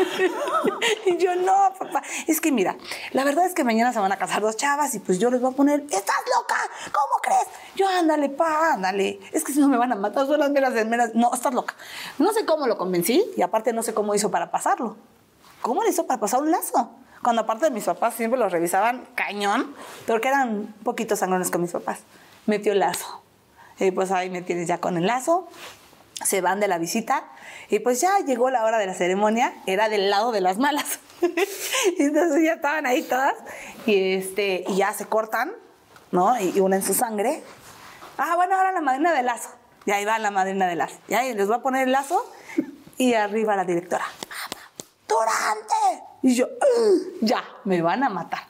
Yo no, papá. Es que mira, la verdad es que mañana se van a casar dos chavas y pues yo les voy a poner, ¿estás loca? ¿Cómo crees? Yo, ándale, pa, ándale. Es que si no me van a matar, son las meras meras. No, estás loca. No sé cómo lo convencí y aparte no sé cómo hizo para pasarlo. ¿Cómo le hizo para pasar un lazo? Cuando aparte de mis papás siempre los revisaban cañón, porque eran un poquito sangrones con mis papás. Metió el lazo. Y pues ahí me tienes ya con el lazo se van de la visita y pues ya llegó la hora de la ceremonia, era del lado de las malas. Entonces ya estaban ahí todas y, este, y ya se cortan, ¿no? Y, y unen su sangre. Ah, bueno, ahora la madrina del lazo. Y ahí va la madrina del lazo. Y ahí les voy a poner el lazo y arriba la directora. ¡Durante! Y yo, "Ugh, ya, me van a matar.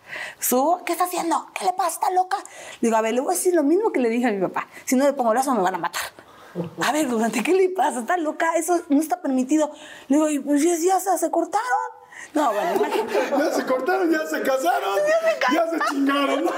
Subo, ¿qué está haciendo? ¿Qué le pasa? ¿Está loca? Digo, a ver, le voy a decir lo mismo que le dije a mi papá. Si no le pongo el lazo, me van a matar. A ver, Durante, ¿qué le pasa? ¿Está loca? Eso no está permitido. Le digo, y pues ya, ya se, se cortaron. No, bueno, imagínate. Ya se cortaron, ya se casaron. Ya se chingaron.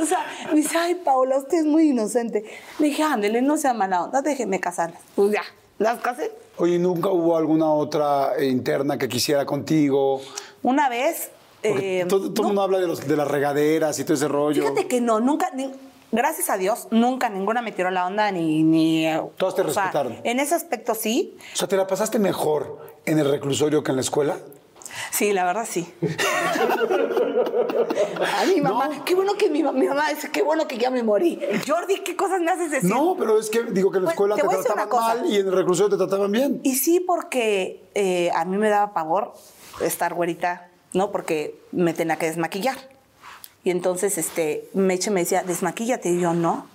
O sea, me dice, ay, Paula, usted es muy inocente. Le dije, ándele, no sea mala onda, déjeme casarlas. Pues ya, las casé. Oye, ¿nunca hubo alguna otra eh, interna que quisiera contigo? Una vez. Eh, todo, el mundo habla de, los, de las regaderas y todo ese rollo. Fíjate que no, nunca, ni- gracias a Dios, nunca ninguna me tiró la onda ni. ni Todas te o sea, respetaron. en ese aspecto sí. O sea, ¿te la pasaste mejor en el reclusorio que en la escuela? Sí, la verdad sí. A mi mamá, No. qué bueno que mi, ma- mi mamá dice, qué bueno que ya me morí. Jordi, ¿qué cosas me haces decir? No, pero es que digo que en la Pues, escuela te te, trataban mal y en el reclusorio te trataban bien. Y sí, porque eh, a mí me daba pavor estar güerita, ¿no? Porque me tenía que desmaquillar. Y entonces este, Meche me decía, desmaquíllate. Y yo, no,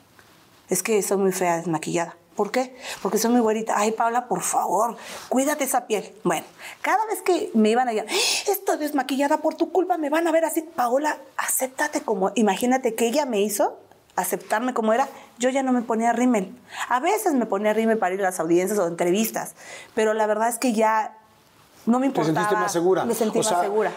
es que soy muy fea desmaquillada. ¿Por qué? Porque soy muy güerita. Ay, Paula, por favor, cuídate esa piel. Bueno, cada vez que me iban a decir, estoy desmaquillada por tu culpa, me van a ver así. Paola, acéptate como, imagínate que ella me hizo aceptarme como era, yo ya no me ponía rímel. A veces me ponía rímel para ir a las audiencias o entrevistas, pero la verdad es que ya no me importaba. sentiste más segura. Me sentí O sea, más segura.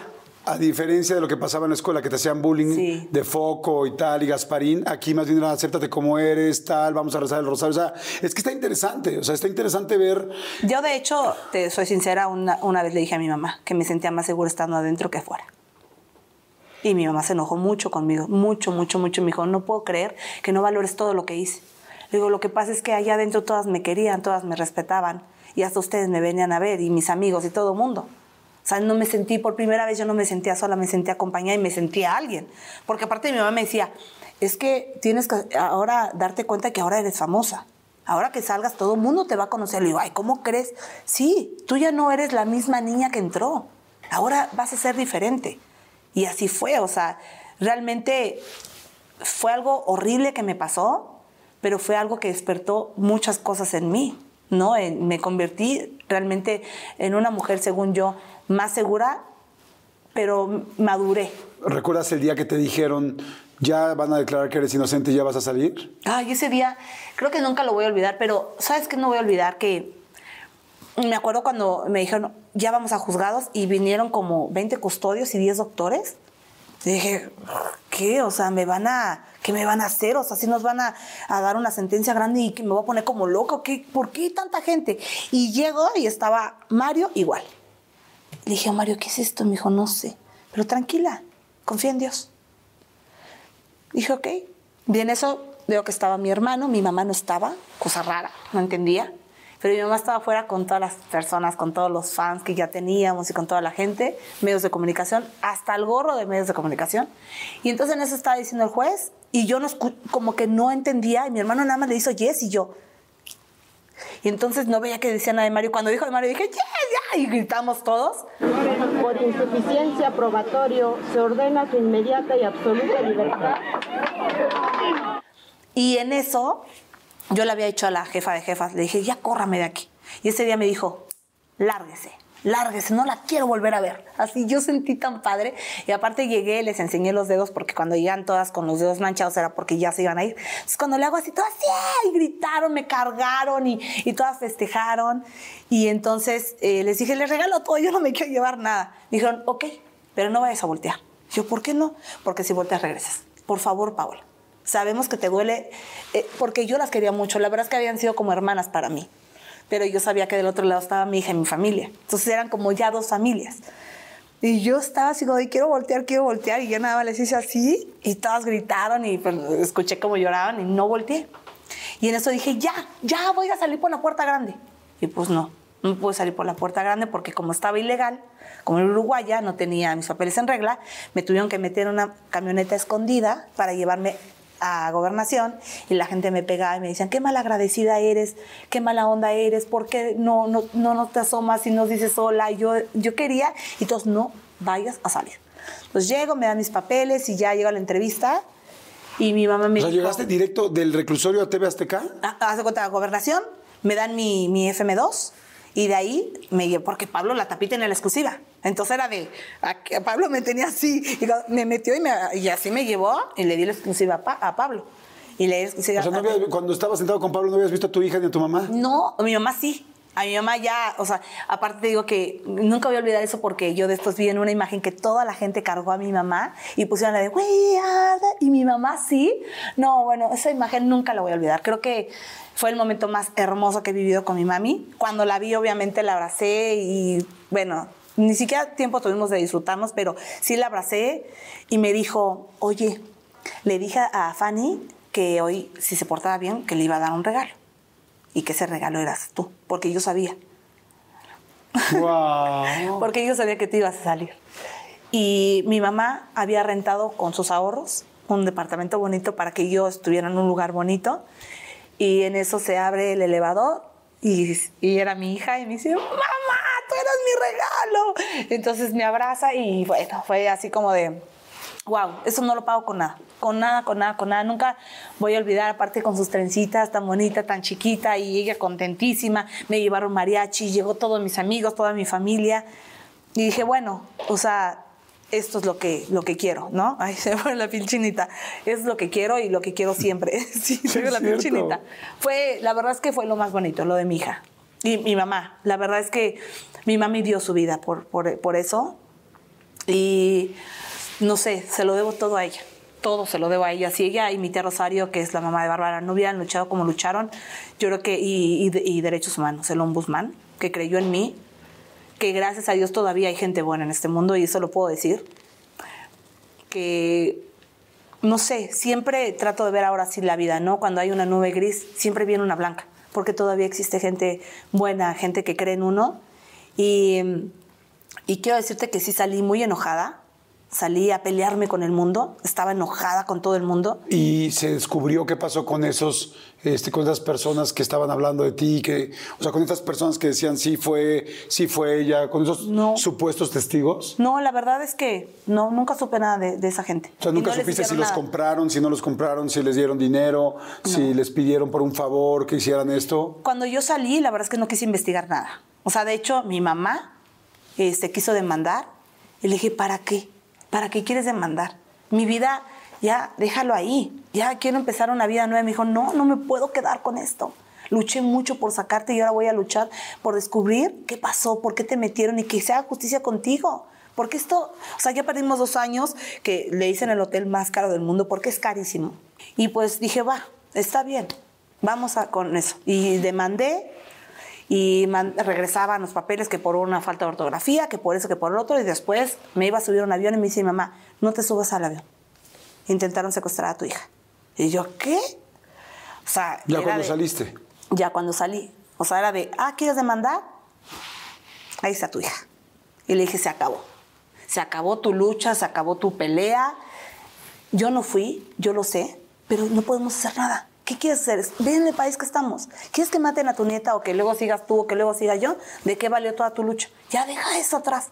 A diferencia de lo que pasaba en la escuela, que te hacían bullying Sí. de foco y tal, y Gasparín, aquí más bien era acéptate como eres, tal, vamos a rezar el rosario. O sea, es que está interesante, o sea, está interesante ver. Yo, de hecho, te soy sincera, una, una vez le dije a mi mamá que me sentía más segura estando adentro que afuera. Y mi mamá se enojó mucho conmigo, mucho, mucho, mucho. Me dijo, no puedo creer que no valores todo lo que hice. Le digo, lo que pasa es que allá adentro todas me querían, todas me respetaban. Y hasta ustedes me venían a ver, y mis amigos y todo el mundo. Sea, no me sentí, por primera vez yo no me sentía sola, me sentía acompañada y me sentía alguien. Porque aparte mi mamá me decía, es que tienes que ahora darte cuenta que ahora eres famosa. Ahora que salgas, todo el mundo te va a conocer. Le digo, ay, ¿cómo crees? Sí, tú ya no eres la misma niña que entró. Ahora vas a ser diferente. Y así fue, o sea, realmente fue algo horrible que me pasó, pero fue algo que despertó muchas cosas en mí, ¿no? Me convertí realmente en una mujer, según yo, más segura, pero maduré. ¿Recuerdas el día que te dijeron, ya van a declarar que eres inocente y ya vas a salir? Ay, ese día, creo que nunca lo voy a olvidar, pero ¿sabes qué no voy a olvidar? Que me acuerdo cuando me dijeron, ya vamos a juzgados y vinieron como 20 custodios y 10 doctores. Y dije, ¿qué? O sea, me van a, ¿qué me van a hacer? O sea, si nos van a, a dar una sentencia grande y que me voy a poner como loco. ¿Qué? ¿Por qué tanta gente? Y llego y estaba Mario igual. Le dije Mario, ¿qué es esto? Me dijo, no sé. Pero tranquila, confía en Dios. Dije, ok. Y en eso veo que estaba mi hermano, mi mamá no estaba, cosa rara, no entendía. Pero mi mamá estaba afuera con todas las personas, con todos los fans que ya teníamos y con toda la gente, medios de comunicación, hasta el gorro de medios de comunicación. Y entonces en eso estaba diciendo el juez y yo no como que no entendía y mi hermano nada más le hizo yes y yo. Y entonces no veía que decía nada de Mario. Cuando dijo de Mario dije yes, ya, y gritamos todos. Por insuficiencia probatorio se ordena su inmediata y absoluta libertad. Y en eso yo le había dicho a la jefa de jefas, le dije, ya córrame de aquí. Y ese día me dijo, lárguese, lárguese, no la quiero volver a ver. Así yo sentí tan padre. Y aparte llegué, les enseñé los dedos, porque cuando llegan todas con los dedos manchados era porque ya se iban a ir. Entonces cuando le hago así, todas ¡sí! y gritaron, me cargaron y, y todas festejaron. Y entonces eh, les dije, les regalo todo, yo no me quiero llevar nada. Dijeron, ok, pero no vayas a voltear. Yo, ¿por qué no? Porque si volteas regresas. Por favor, Paola. Sabemos que te duele, eh, porque yo las quería mucho. La verdad es que habían sido como hermanas para mí. Pero yo sabía que del otro lado estaba mi hija y mi familia. Entonces eran como ya dos familias. Y yo estaba así como, quiero voltear, quiero voltear. Y yo nada más les hice así. Y todas gritaron y pues, escuché cómo lloraban y no volteé. Y en eso dije, ya, ya voy a salir por la puerta grande. Y pues no, no pude salir por la puerta grande porque como estaba ilegal, como en Uruguaya no tenía mis papeles en regla, me tuvieron que meter en una camioneta escondida para llevarme a gobernación y la gente me pegaba y me decían, qué malagradecida eres, qué mala onda eres, ¿por qué no, no, no, no te asomas y nos dices hola? Yo, yo quería, y todos, no vayas a salir. Entonces llego, me dan mis papeles y ya llego a la entrevista y mi mamá me O sea, dijo, ¿llegaste directo del reclusorio a TV Azteca? Ah, haz de cuenta, gobernación, me dan mi, mi FM2 y de ahí me llevo, porque Pablo la tapita en la exclusiva. Entonces era de, a, Pablo me tenía así, y me metió y, me- y así me llevó y le di la exclusiva a, Pa- a Pablo. Y le O sea, ¿no a- habías- cuando estabas sentado con Pablo, ¿no habías visto a tu hija ni a tu mamá? no, a mi mamá sí. A mi mamá ya, o sea, aparte te digo que nunca voy a olvidar eso porque yo después vi en una imagen que toda la gente cargó a mi mamá y pusieron la de "We are the-", y mi mamá sí. No, bueno, esa imagen nunca la voy a olvidar. Creo que fue el momento más hermoso que he vivido con mi mami. Cuando la vi, obviamente la abracé y bueno, ni siquiera tiempo tuvimos de disfrutarnos, pero sí la abracé y me dijo, oye, le dije a Fanny que hoy, si se portaba bien, que le iba a dar un regalo y que ese regalo eras tú, porque yo sabía, ¡Wow! porque yo sabía que te ibas a salir. Y mi mamá había rentado con sus ahorros un departamento bonito para que yo estuviera en un lugar bonito y en eso se abre el elevador y, y era mi hija y me dice, mamá, tú eras mi regalo. Entonces me abraza y bueno, fue así como de, wow, eso no lo pago con nada, con nada, con nada, con nada. Nunca voy a olvidar, aparte con sus trencitas tan bonita, tan chiquita y ella contentísima. Me llevaron mariachi, llegó todos mis amigos, toda mi familia. Y dije, bueno, o sea, esto es lo que, lo que quiero, ¿no? Ay, se fue la piel chinita. Es lo que quiero y lo que quiero siempre. sí, fue la piel cierto. chinita. Fue, la verdad es que fue lo más bonito, lo de mi hija. Y mi mamá. La verdad es que mi mami dio su vida por, por, por eso. Y no sé, se lo debo todo a ella. Todo se lo debo a ella. Si ella y mi tía Rosario, que es la mamá de Bárbara, no hubieran luchado como lucharon, yo creo que, y, y- y Derechos Humanos, el ombudsman, que creyó en mí, que gracias a Dios todavía hay gente buena en este mundo, y eso lo puedo decir, que, no sé, siempre trato de ver ahora sí la vida, ¿no? Cuando hay una nube gris, siempre viene una blanca, porque todavía existe gente buena, gente que cree en uno, y... Y quiero decirte que sí salí muy enojada, salí a pelearme con el mundo, estaba enojada con todo el mundo. Y se descubrió qué pasó con esos, este, con esas personas que estaban hablando de ti, que, o sea, con estas personas que decían sí fue, sí fue ella, con esos No. supuestos testigos. No, la verdad es que no, nunca supe nada de, de esa gente. O sea, nunca no supiste si hicieron los nada. compraron, si no los compraron, si les dieron dinero, si les pidieron por un favor que hicieran esto. Cuando yo salí, la verdad es que no quise investigar nada. O sea, de hecho, mi mamá este, quiso demandar y le dije, ¿para qué? ¿Para qué quieres demandar? Mi vida, ya, déjalo ahí. Ya quiero empezar una vida nueva. Me dijo, no, no me puedo quedar con esto. Luché mucho por sacarte y ahora voy a luchar por descubrir qué pasó, por qué te metieron y que se haga justicia contigo. Porque esto, o sea, ya perdimos dos años que le hice en el hotel más caro del mundo porque es carísimo. Y pues dije, va, está bien, vamos a, con eso. Y demandé y regresaban los papeles que por una falta de ortografía, que por eso, que por el otro, y después me iba a subir a un avión y me dice mamá, no te subas al avión. Intentaron secuestrar a tu hija. Y yo, ¿qué? O sea, Ya cuando de- saliste. Ya cuando salí. O sea, era de, ah, ¿quieres demandar? Ahí está tu hija. Y le dije, se acabó. Se acabó tu lucha, se acabó tu pelea. Yo no fui, yo lo sé, pero no podemos hacer nada. ¿Qué quieres hacer? Ve en el país que estamos. ¿Quieres que maten a tu nieta o que luego sigas tú o que luego siga yo? ¿De qué valió toda tu lucha? Ya deja eso atrás.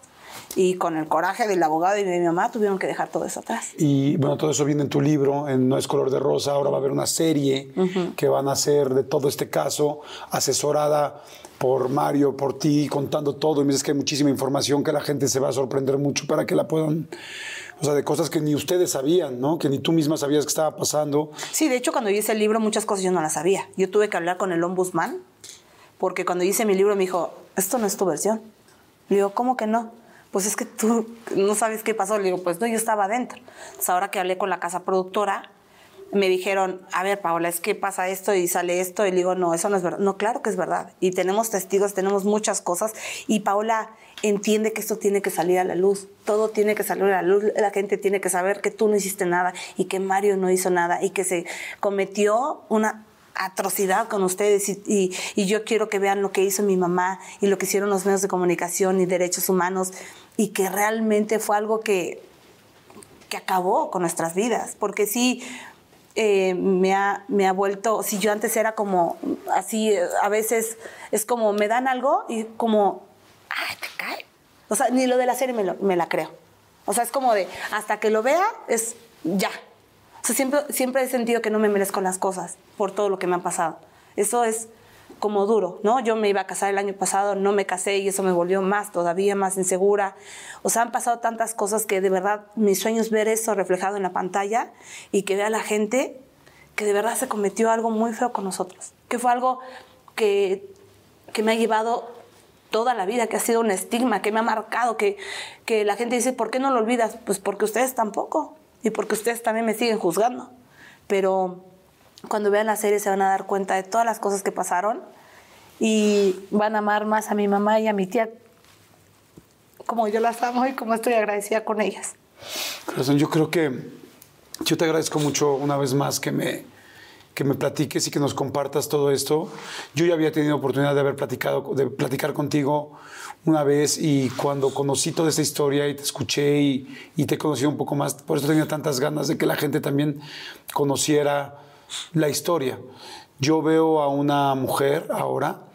Y con el coraje del abogado y de mi mamá tuvieron que dejar todo eso atrás. Y bueno, todo eso viene en tu libro, en No es color de rosa. Ahora va a haber una serie que van a hacer de todo este caso, asesorada por Mario, por ti, contando todo. Y me dices que hay muchísima información que la gente se va a sorprender mucho para que la puedan. O sea, de cosas que ni ustedes sabían, ¿no? Que ni tú misma sabías que estaba pasando. Sí, de hecho, cuando hice el libro, muchas cosas yo no las sabía. Yo tuve que hablar con el ombudsman, porque cuando hice mi libro me dijo, esto no es tu versión. Le digo, ¿cómo que no? Pues es que tú no sabes qué pasó. Le digo, pues no, yo estaba adentro. Entonces, ahora que hablé con la casa productora, me dijeron, a ver, Paola, es que pasa esto y sale esto. Y le digo, no, eso no es verdad. No, claro que es verdad. Y tenemos testigos, tenemos muchas cosas. Y Paola entiende que esto tiene que salir a la luz. Todo tiene que salir a la luz. La gente tiene que saber que tú no hiciste nada y que Mario no hizo nada y que se cometió una atrocidad con ustedes y, y- y yo quiero que vean lo que hizo mi mamá y lo que hicieron los medios de comunicación y derechos humanos y que realmente fue algo que, que acabó con nuestras vidas, porque sí eh, me, ha, me ha vuelto, si yo antes era como así, eh, a veces es como me dan algo y como, ay, te cae. O sea, ni lo de la serie me, lo- la creo. O sea, es como de, hasta que lo vea, es ya. O sea, siempre, siempre he sentido que no me merezco las cosas por todo lo que me ha pasado. Eso es como duro, ¿no? Yo me iba a casar el año pasado, no me casé y eso me volvió más, todavía más insegura. O sea, han pasado tantas cosas que de verdad mi sueño es ver eso reflejado en la pantalla y que vea la gente que de verdad se cometió algo muy feo con nosotros, que fue algo que, que me ha llevado toda la vida, que ha sido un estigma, que me ha marcado, que, que la gente dice, ¿por qué no lo olvidas? Pues porque ustedes tampoco y porque ustedes también me siguen juzgando. Pero cuando vean la serie se van a dar cuenta de todas las cosas que pasaron y van a amar más a mi mamá y a mi tía como yo las amo y como estoy agradecida con ellas. Corazón, yo creo que yo te agradezco mucho una vez más que me, que me platiques y que nos compartas todo esto. Yo ya había tenido oportunidad de haber platicado, de platicar contigo una vez y cuando conocí toda esta historia y te escuché y, y te conocí un poco más, por eso tenía tantas ganas de que la gente también conociera la historia. Yo veo a una mujer ahora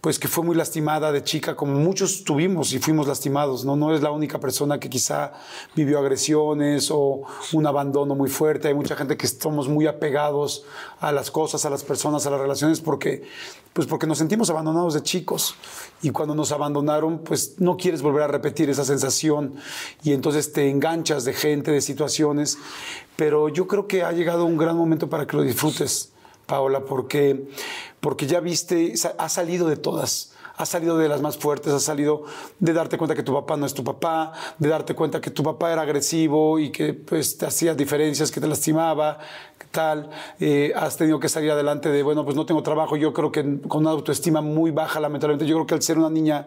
pues que fue muy lastimada de chica, como muchos tuvimos y fuimos lastimados, ¿no? No es la única persona que quizá vivió agresiones o un abandono muy fuerte. Hay mucha gente que estamos muy apegados a las cosas, a las personas, a las relaciones, porque, pues porque nos sentimos abandonados de chicos. Y cuando nos abandonaron, pues no quieres volver a repetir esa sensación y entonces te enganchas de gente, de situaciones. Pero yo creo que ha llegado un gran momento para que lo disfrutes. Paola, porque, porque ya viste, has salido de todas. Has salido de las más fuertes, has salido de darte cuenta que tu papá no es tu papá, de darte cuenta que tu papá era agresivo y que pues, te hacía diferencias, que te lastimaba, tal. Eh, has tenido que salir adelante de, bueno, pues no tengo trabajo. Yo creo que con una autoestima muy baja, lamentablemente. Yo creo que al ser una niña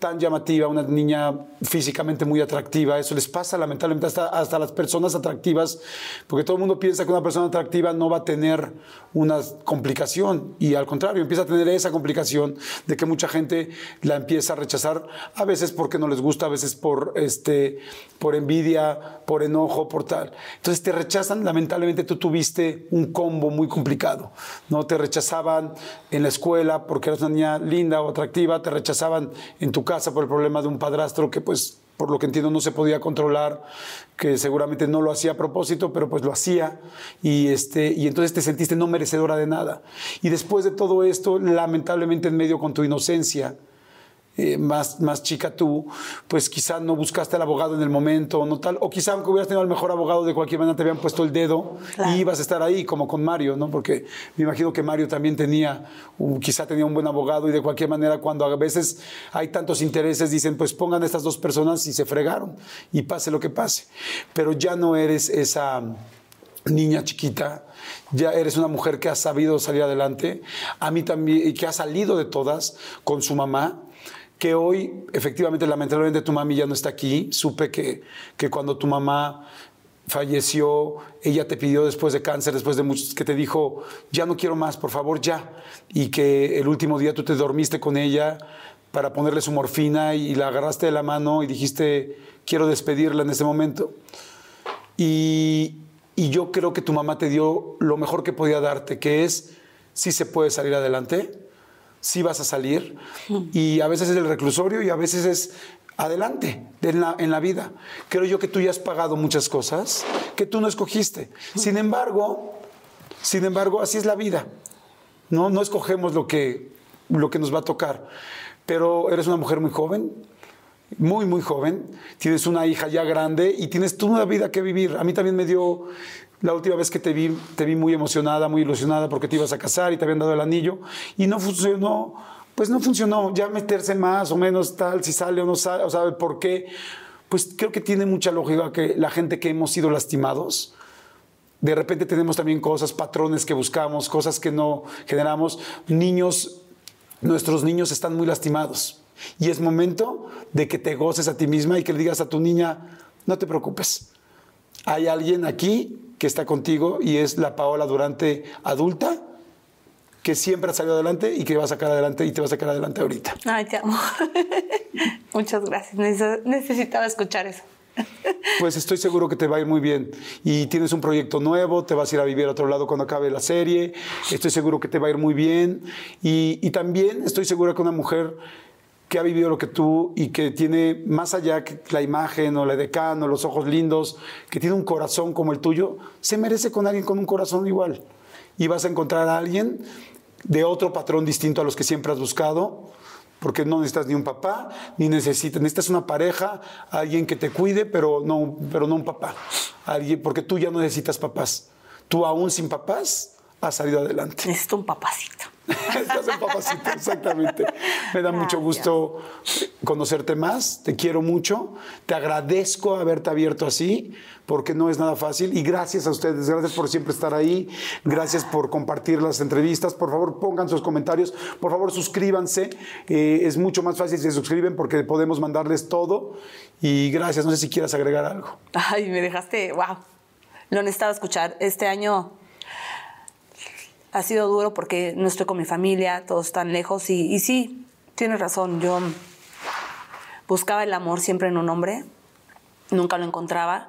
tan llamativa, una niña físicamente muy atractiva. Eso les pasa lamentablemente hasta, hasta las personas atractivas, porque todo el mundo piensa que una persona atractiva no va a tener una complicación y al contrario, empieza a tener esa complicación de que mucha gente la empieza a rechazar, a veces porque no les gusta, a veces por, este, por envidia, por enojo, por tal. Entonces te rechazan, lamentablemente tú tuviste un combo muy complicado, ¿no? Te rechazaban en la escuela porque eras una niña linda o atractiva, te rechazaban en tu por el problema de un padrastro que pues por lo que entiendo no se podía controlar, que seguramente no lo hacía a propósito, pero pues lo hacía y, este, y entonces te sentiste no merecedora de nada. Y después de todo esto, lamentablemente en medio con tu inocencia, eh, más, más chica tú, pues quizá no buscaste al abogado en el momento, no tal, o quizá aunque hubieras tenido al mejor abogado, de cualquier manera te habían puesto el dedo Claro. y ibas a estar ahí, como con Mario, ¿no? Porque me imagino que Mario también tenía, quizá tenía un buen abogado y de cualquier manera cuando a veces hay tantos intereses, dicen, pues pongan a estas dos personas y se fregaron y pase lo que pase. Pero ya no eres esa niña chiquita, ya eres una mujer que ha sabido salir adelante, a mí también, y que ha salido de todas con su mamá, que hoy, efectivamente, lamentablemente tu mami ya no está aquí. Supe que, que cuando tu mamá falleció, ella te pidió después de cáncer, después de muchos, que te dijo, ya no quiero más, por favor, ya. Y que el último día tú te dormiste con ella para ponerle su morfina y la agarraste de la mano y dijiste, quiero despedirla en este momento. Y, y yo creo que tu mamá te dio lo mejor que podía darte, que es, si se puede salir adelante, sí vas a salir. Y a veces es el reclusorio y a veces es adelante en la, en la vida. Creo yo que tú ya has pagado muchas cosas que tú no escogiste. Sin embargo, sin embargo, así es la vida. No, no escogemos lo que, lo que nos va a tocar. Pero eres una mujer muy joven, muy, muy joven. Tienes una hija ya grande y tienes toda una vida que vivir. A mí también me dio, la última vez que te vi, te vi muy emocionada, muy ilusionada porque te ibas a casar y te habían dado el anillo. Y no funcionó, pues no funcionó. Ya meterse más o menos tal, si sale o no sale, o sabe por qué. Pues creo que tiene mucha lógica que la gente que hemos sido lastimados, de repente tenemos también cosas, patrones que buscamos, cosas que no generamos. Niños, nuestros niños están muy lastimados. Y es momento de que te goces a ti misma y que le digas a tu niña, no te preocupes. Hay alguien aquí que está contigo y es la Paola Durante adulta que siempre ha salido adelante y que va a sacar adelante y te va a sacar adelante ahorita. Ay, te amo. Muchas gracias. Neces- Necesitaba escuchar eso. Pues estoy seguro que te va a ir muy bien. Y tienes un proyecto nuevo, te vas a ir a vivir a otro lado cuando acabe la serie. Estoy seguro que te va a ir muy bien. Y, y también estoy seguro que una mujer que ha vivido lo que tú y que tiene más allá que la imagen o la decano, los ojos lindos, que tiene un corazón como el tuyo, se merece con alguien con un corazón igual. Y vas a encontrar a alguien de otro patrón distinto a los que siempre has buscado, porque no necesitas ni un papá, ni necesitas, necesitas una pareja, alguien que te cuide, pero no, pero no un papá. Alguien, porque tú ya no necesitas papás. Tú aún sin papás has salido adelante. Necesito un papacito. Estás en papacito, exactamente. Me da mucho gusto conocerte más, te quiero mucho, te agradezco haberte abierto así, porque no es nada fácil. Y gracias a ustedes, gracias por siempre estar ahí, gracias por compartir las entrevistas. Por favor, pongan sus comentarios, por favor, suscríbanse. Eh, es mucho más fácil si se suscriben porque podemos mandarles todo. Y gracias, no sé si quieras agregar algo. Ay, me dejaste, wow. Lo necesitaba escuchar. Este año ha sido duro porque no estoy con mi familia, todos están lejos y, y sí, tienes razón. Yo buscaba el amor siempre en un hombre, nunca lo encontraba.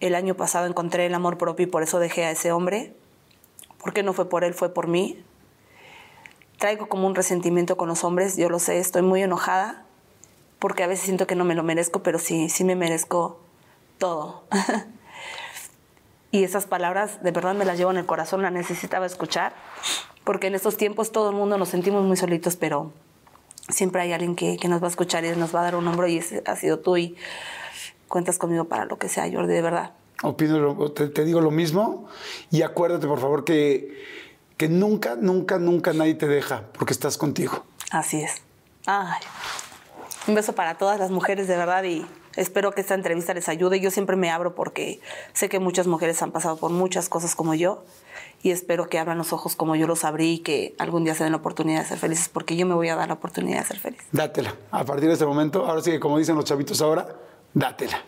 El año pasado encontré el amor propio y por eso dejé a ese hombre. Porque no fue por él, fue por mí. Traigo como un resentimiento con los hombres, yo lo sé, estoy muy enojada porque a veces siento que no me lo merezco, pero sí, sí me merezco todo. y esas palabras de verdad me las llevo en el corazón, las necesitaba escuchar, porque en estos tiempos todo el mundo nos sentimos muy solitos, pero siempre hay alguien que, que nos va a escuchar y nos va a dar un hombro y ese ha sido tú y cuentas conmigo para lo que sea, Jordi, de verdad. Opino, te, te digo lo mismo y acuérdate por favor que, que nunca, nunca, nunca nadie te deja porque estás contigo. Así es. Ay. Un beso para todas las mujeres de verdad y espero que esta entrevista les ayude. Yo siempre me abro porque sé que muchas mujeres han pasado por muchas cosas como yo y espero que abran los ojos como yo los abrí y que algún día se den la oportunidad de ser felices porque yo me voy a dar la oportunidad de ser feliz. Dátela. A partir de este momento, ahora sí que como dicen los chavitos ahora, dátela.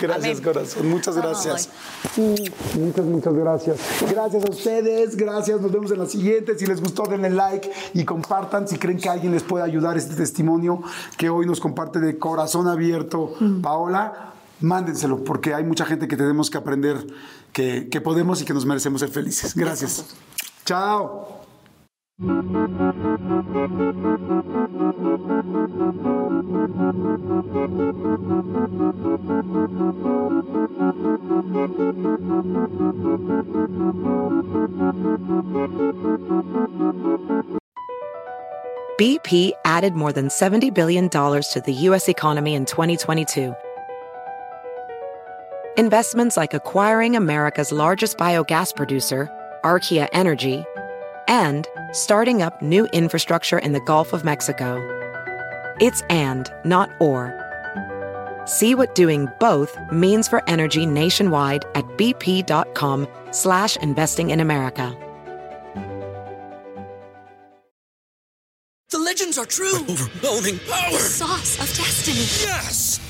gracias, Amén. corazón. Muchas gracias. Mm, Muchas, muchas gracias. Gracias a ustedes. Gracias. Nos vemos en la siguiente. Si les gustó, denle like y compartan. Si creen que alguien les puede ayudar este testimonio que hoy nos comparte de corazón abierto Paola, mándenselo porque hay mucha gente que tenemos que aprender que, que podemos y que nos merecemos ser felices. Gracias. Chao. BP added more than $70 billion to the U.S. economy in 2022. Investments like acquiring America's largest biogas producer, Archaea Energy, and starting up new infrastructure in the Gulf of Mexico. It's and, not or. See what doing both means for energy nationwide at bp.com slash investing in America. The legends are true. Overwhelming power! Sauce of destiny. Yes!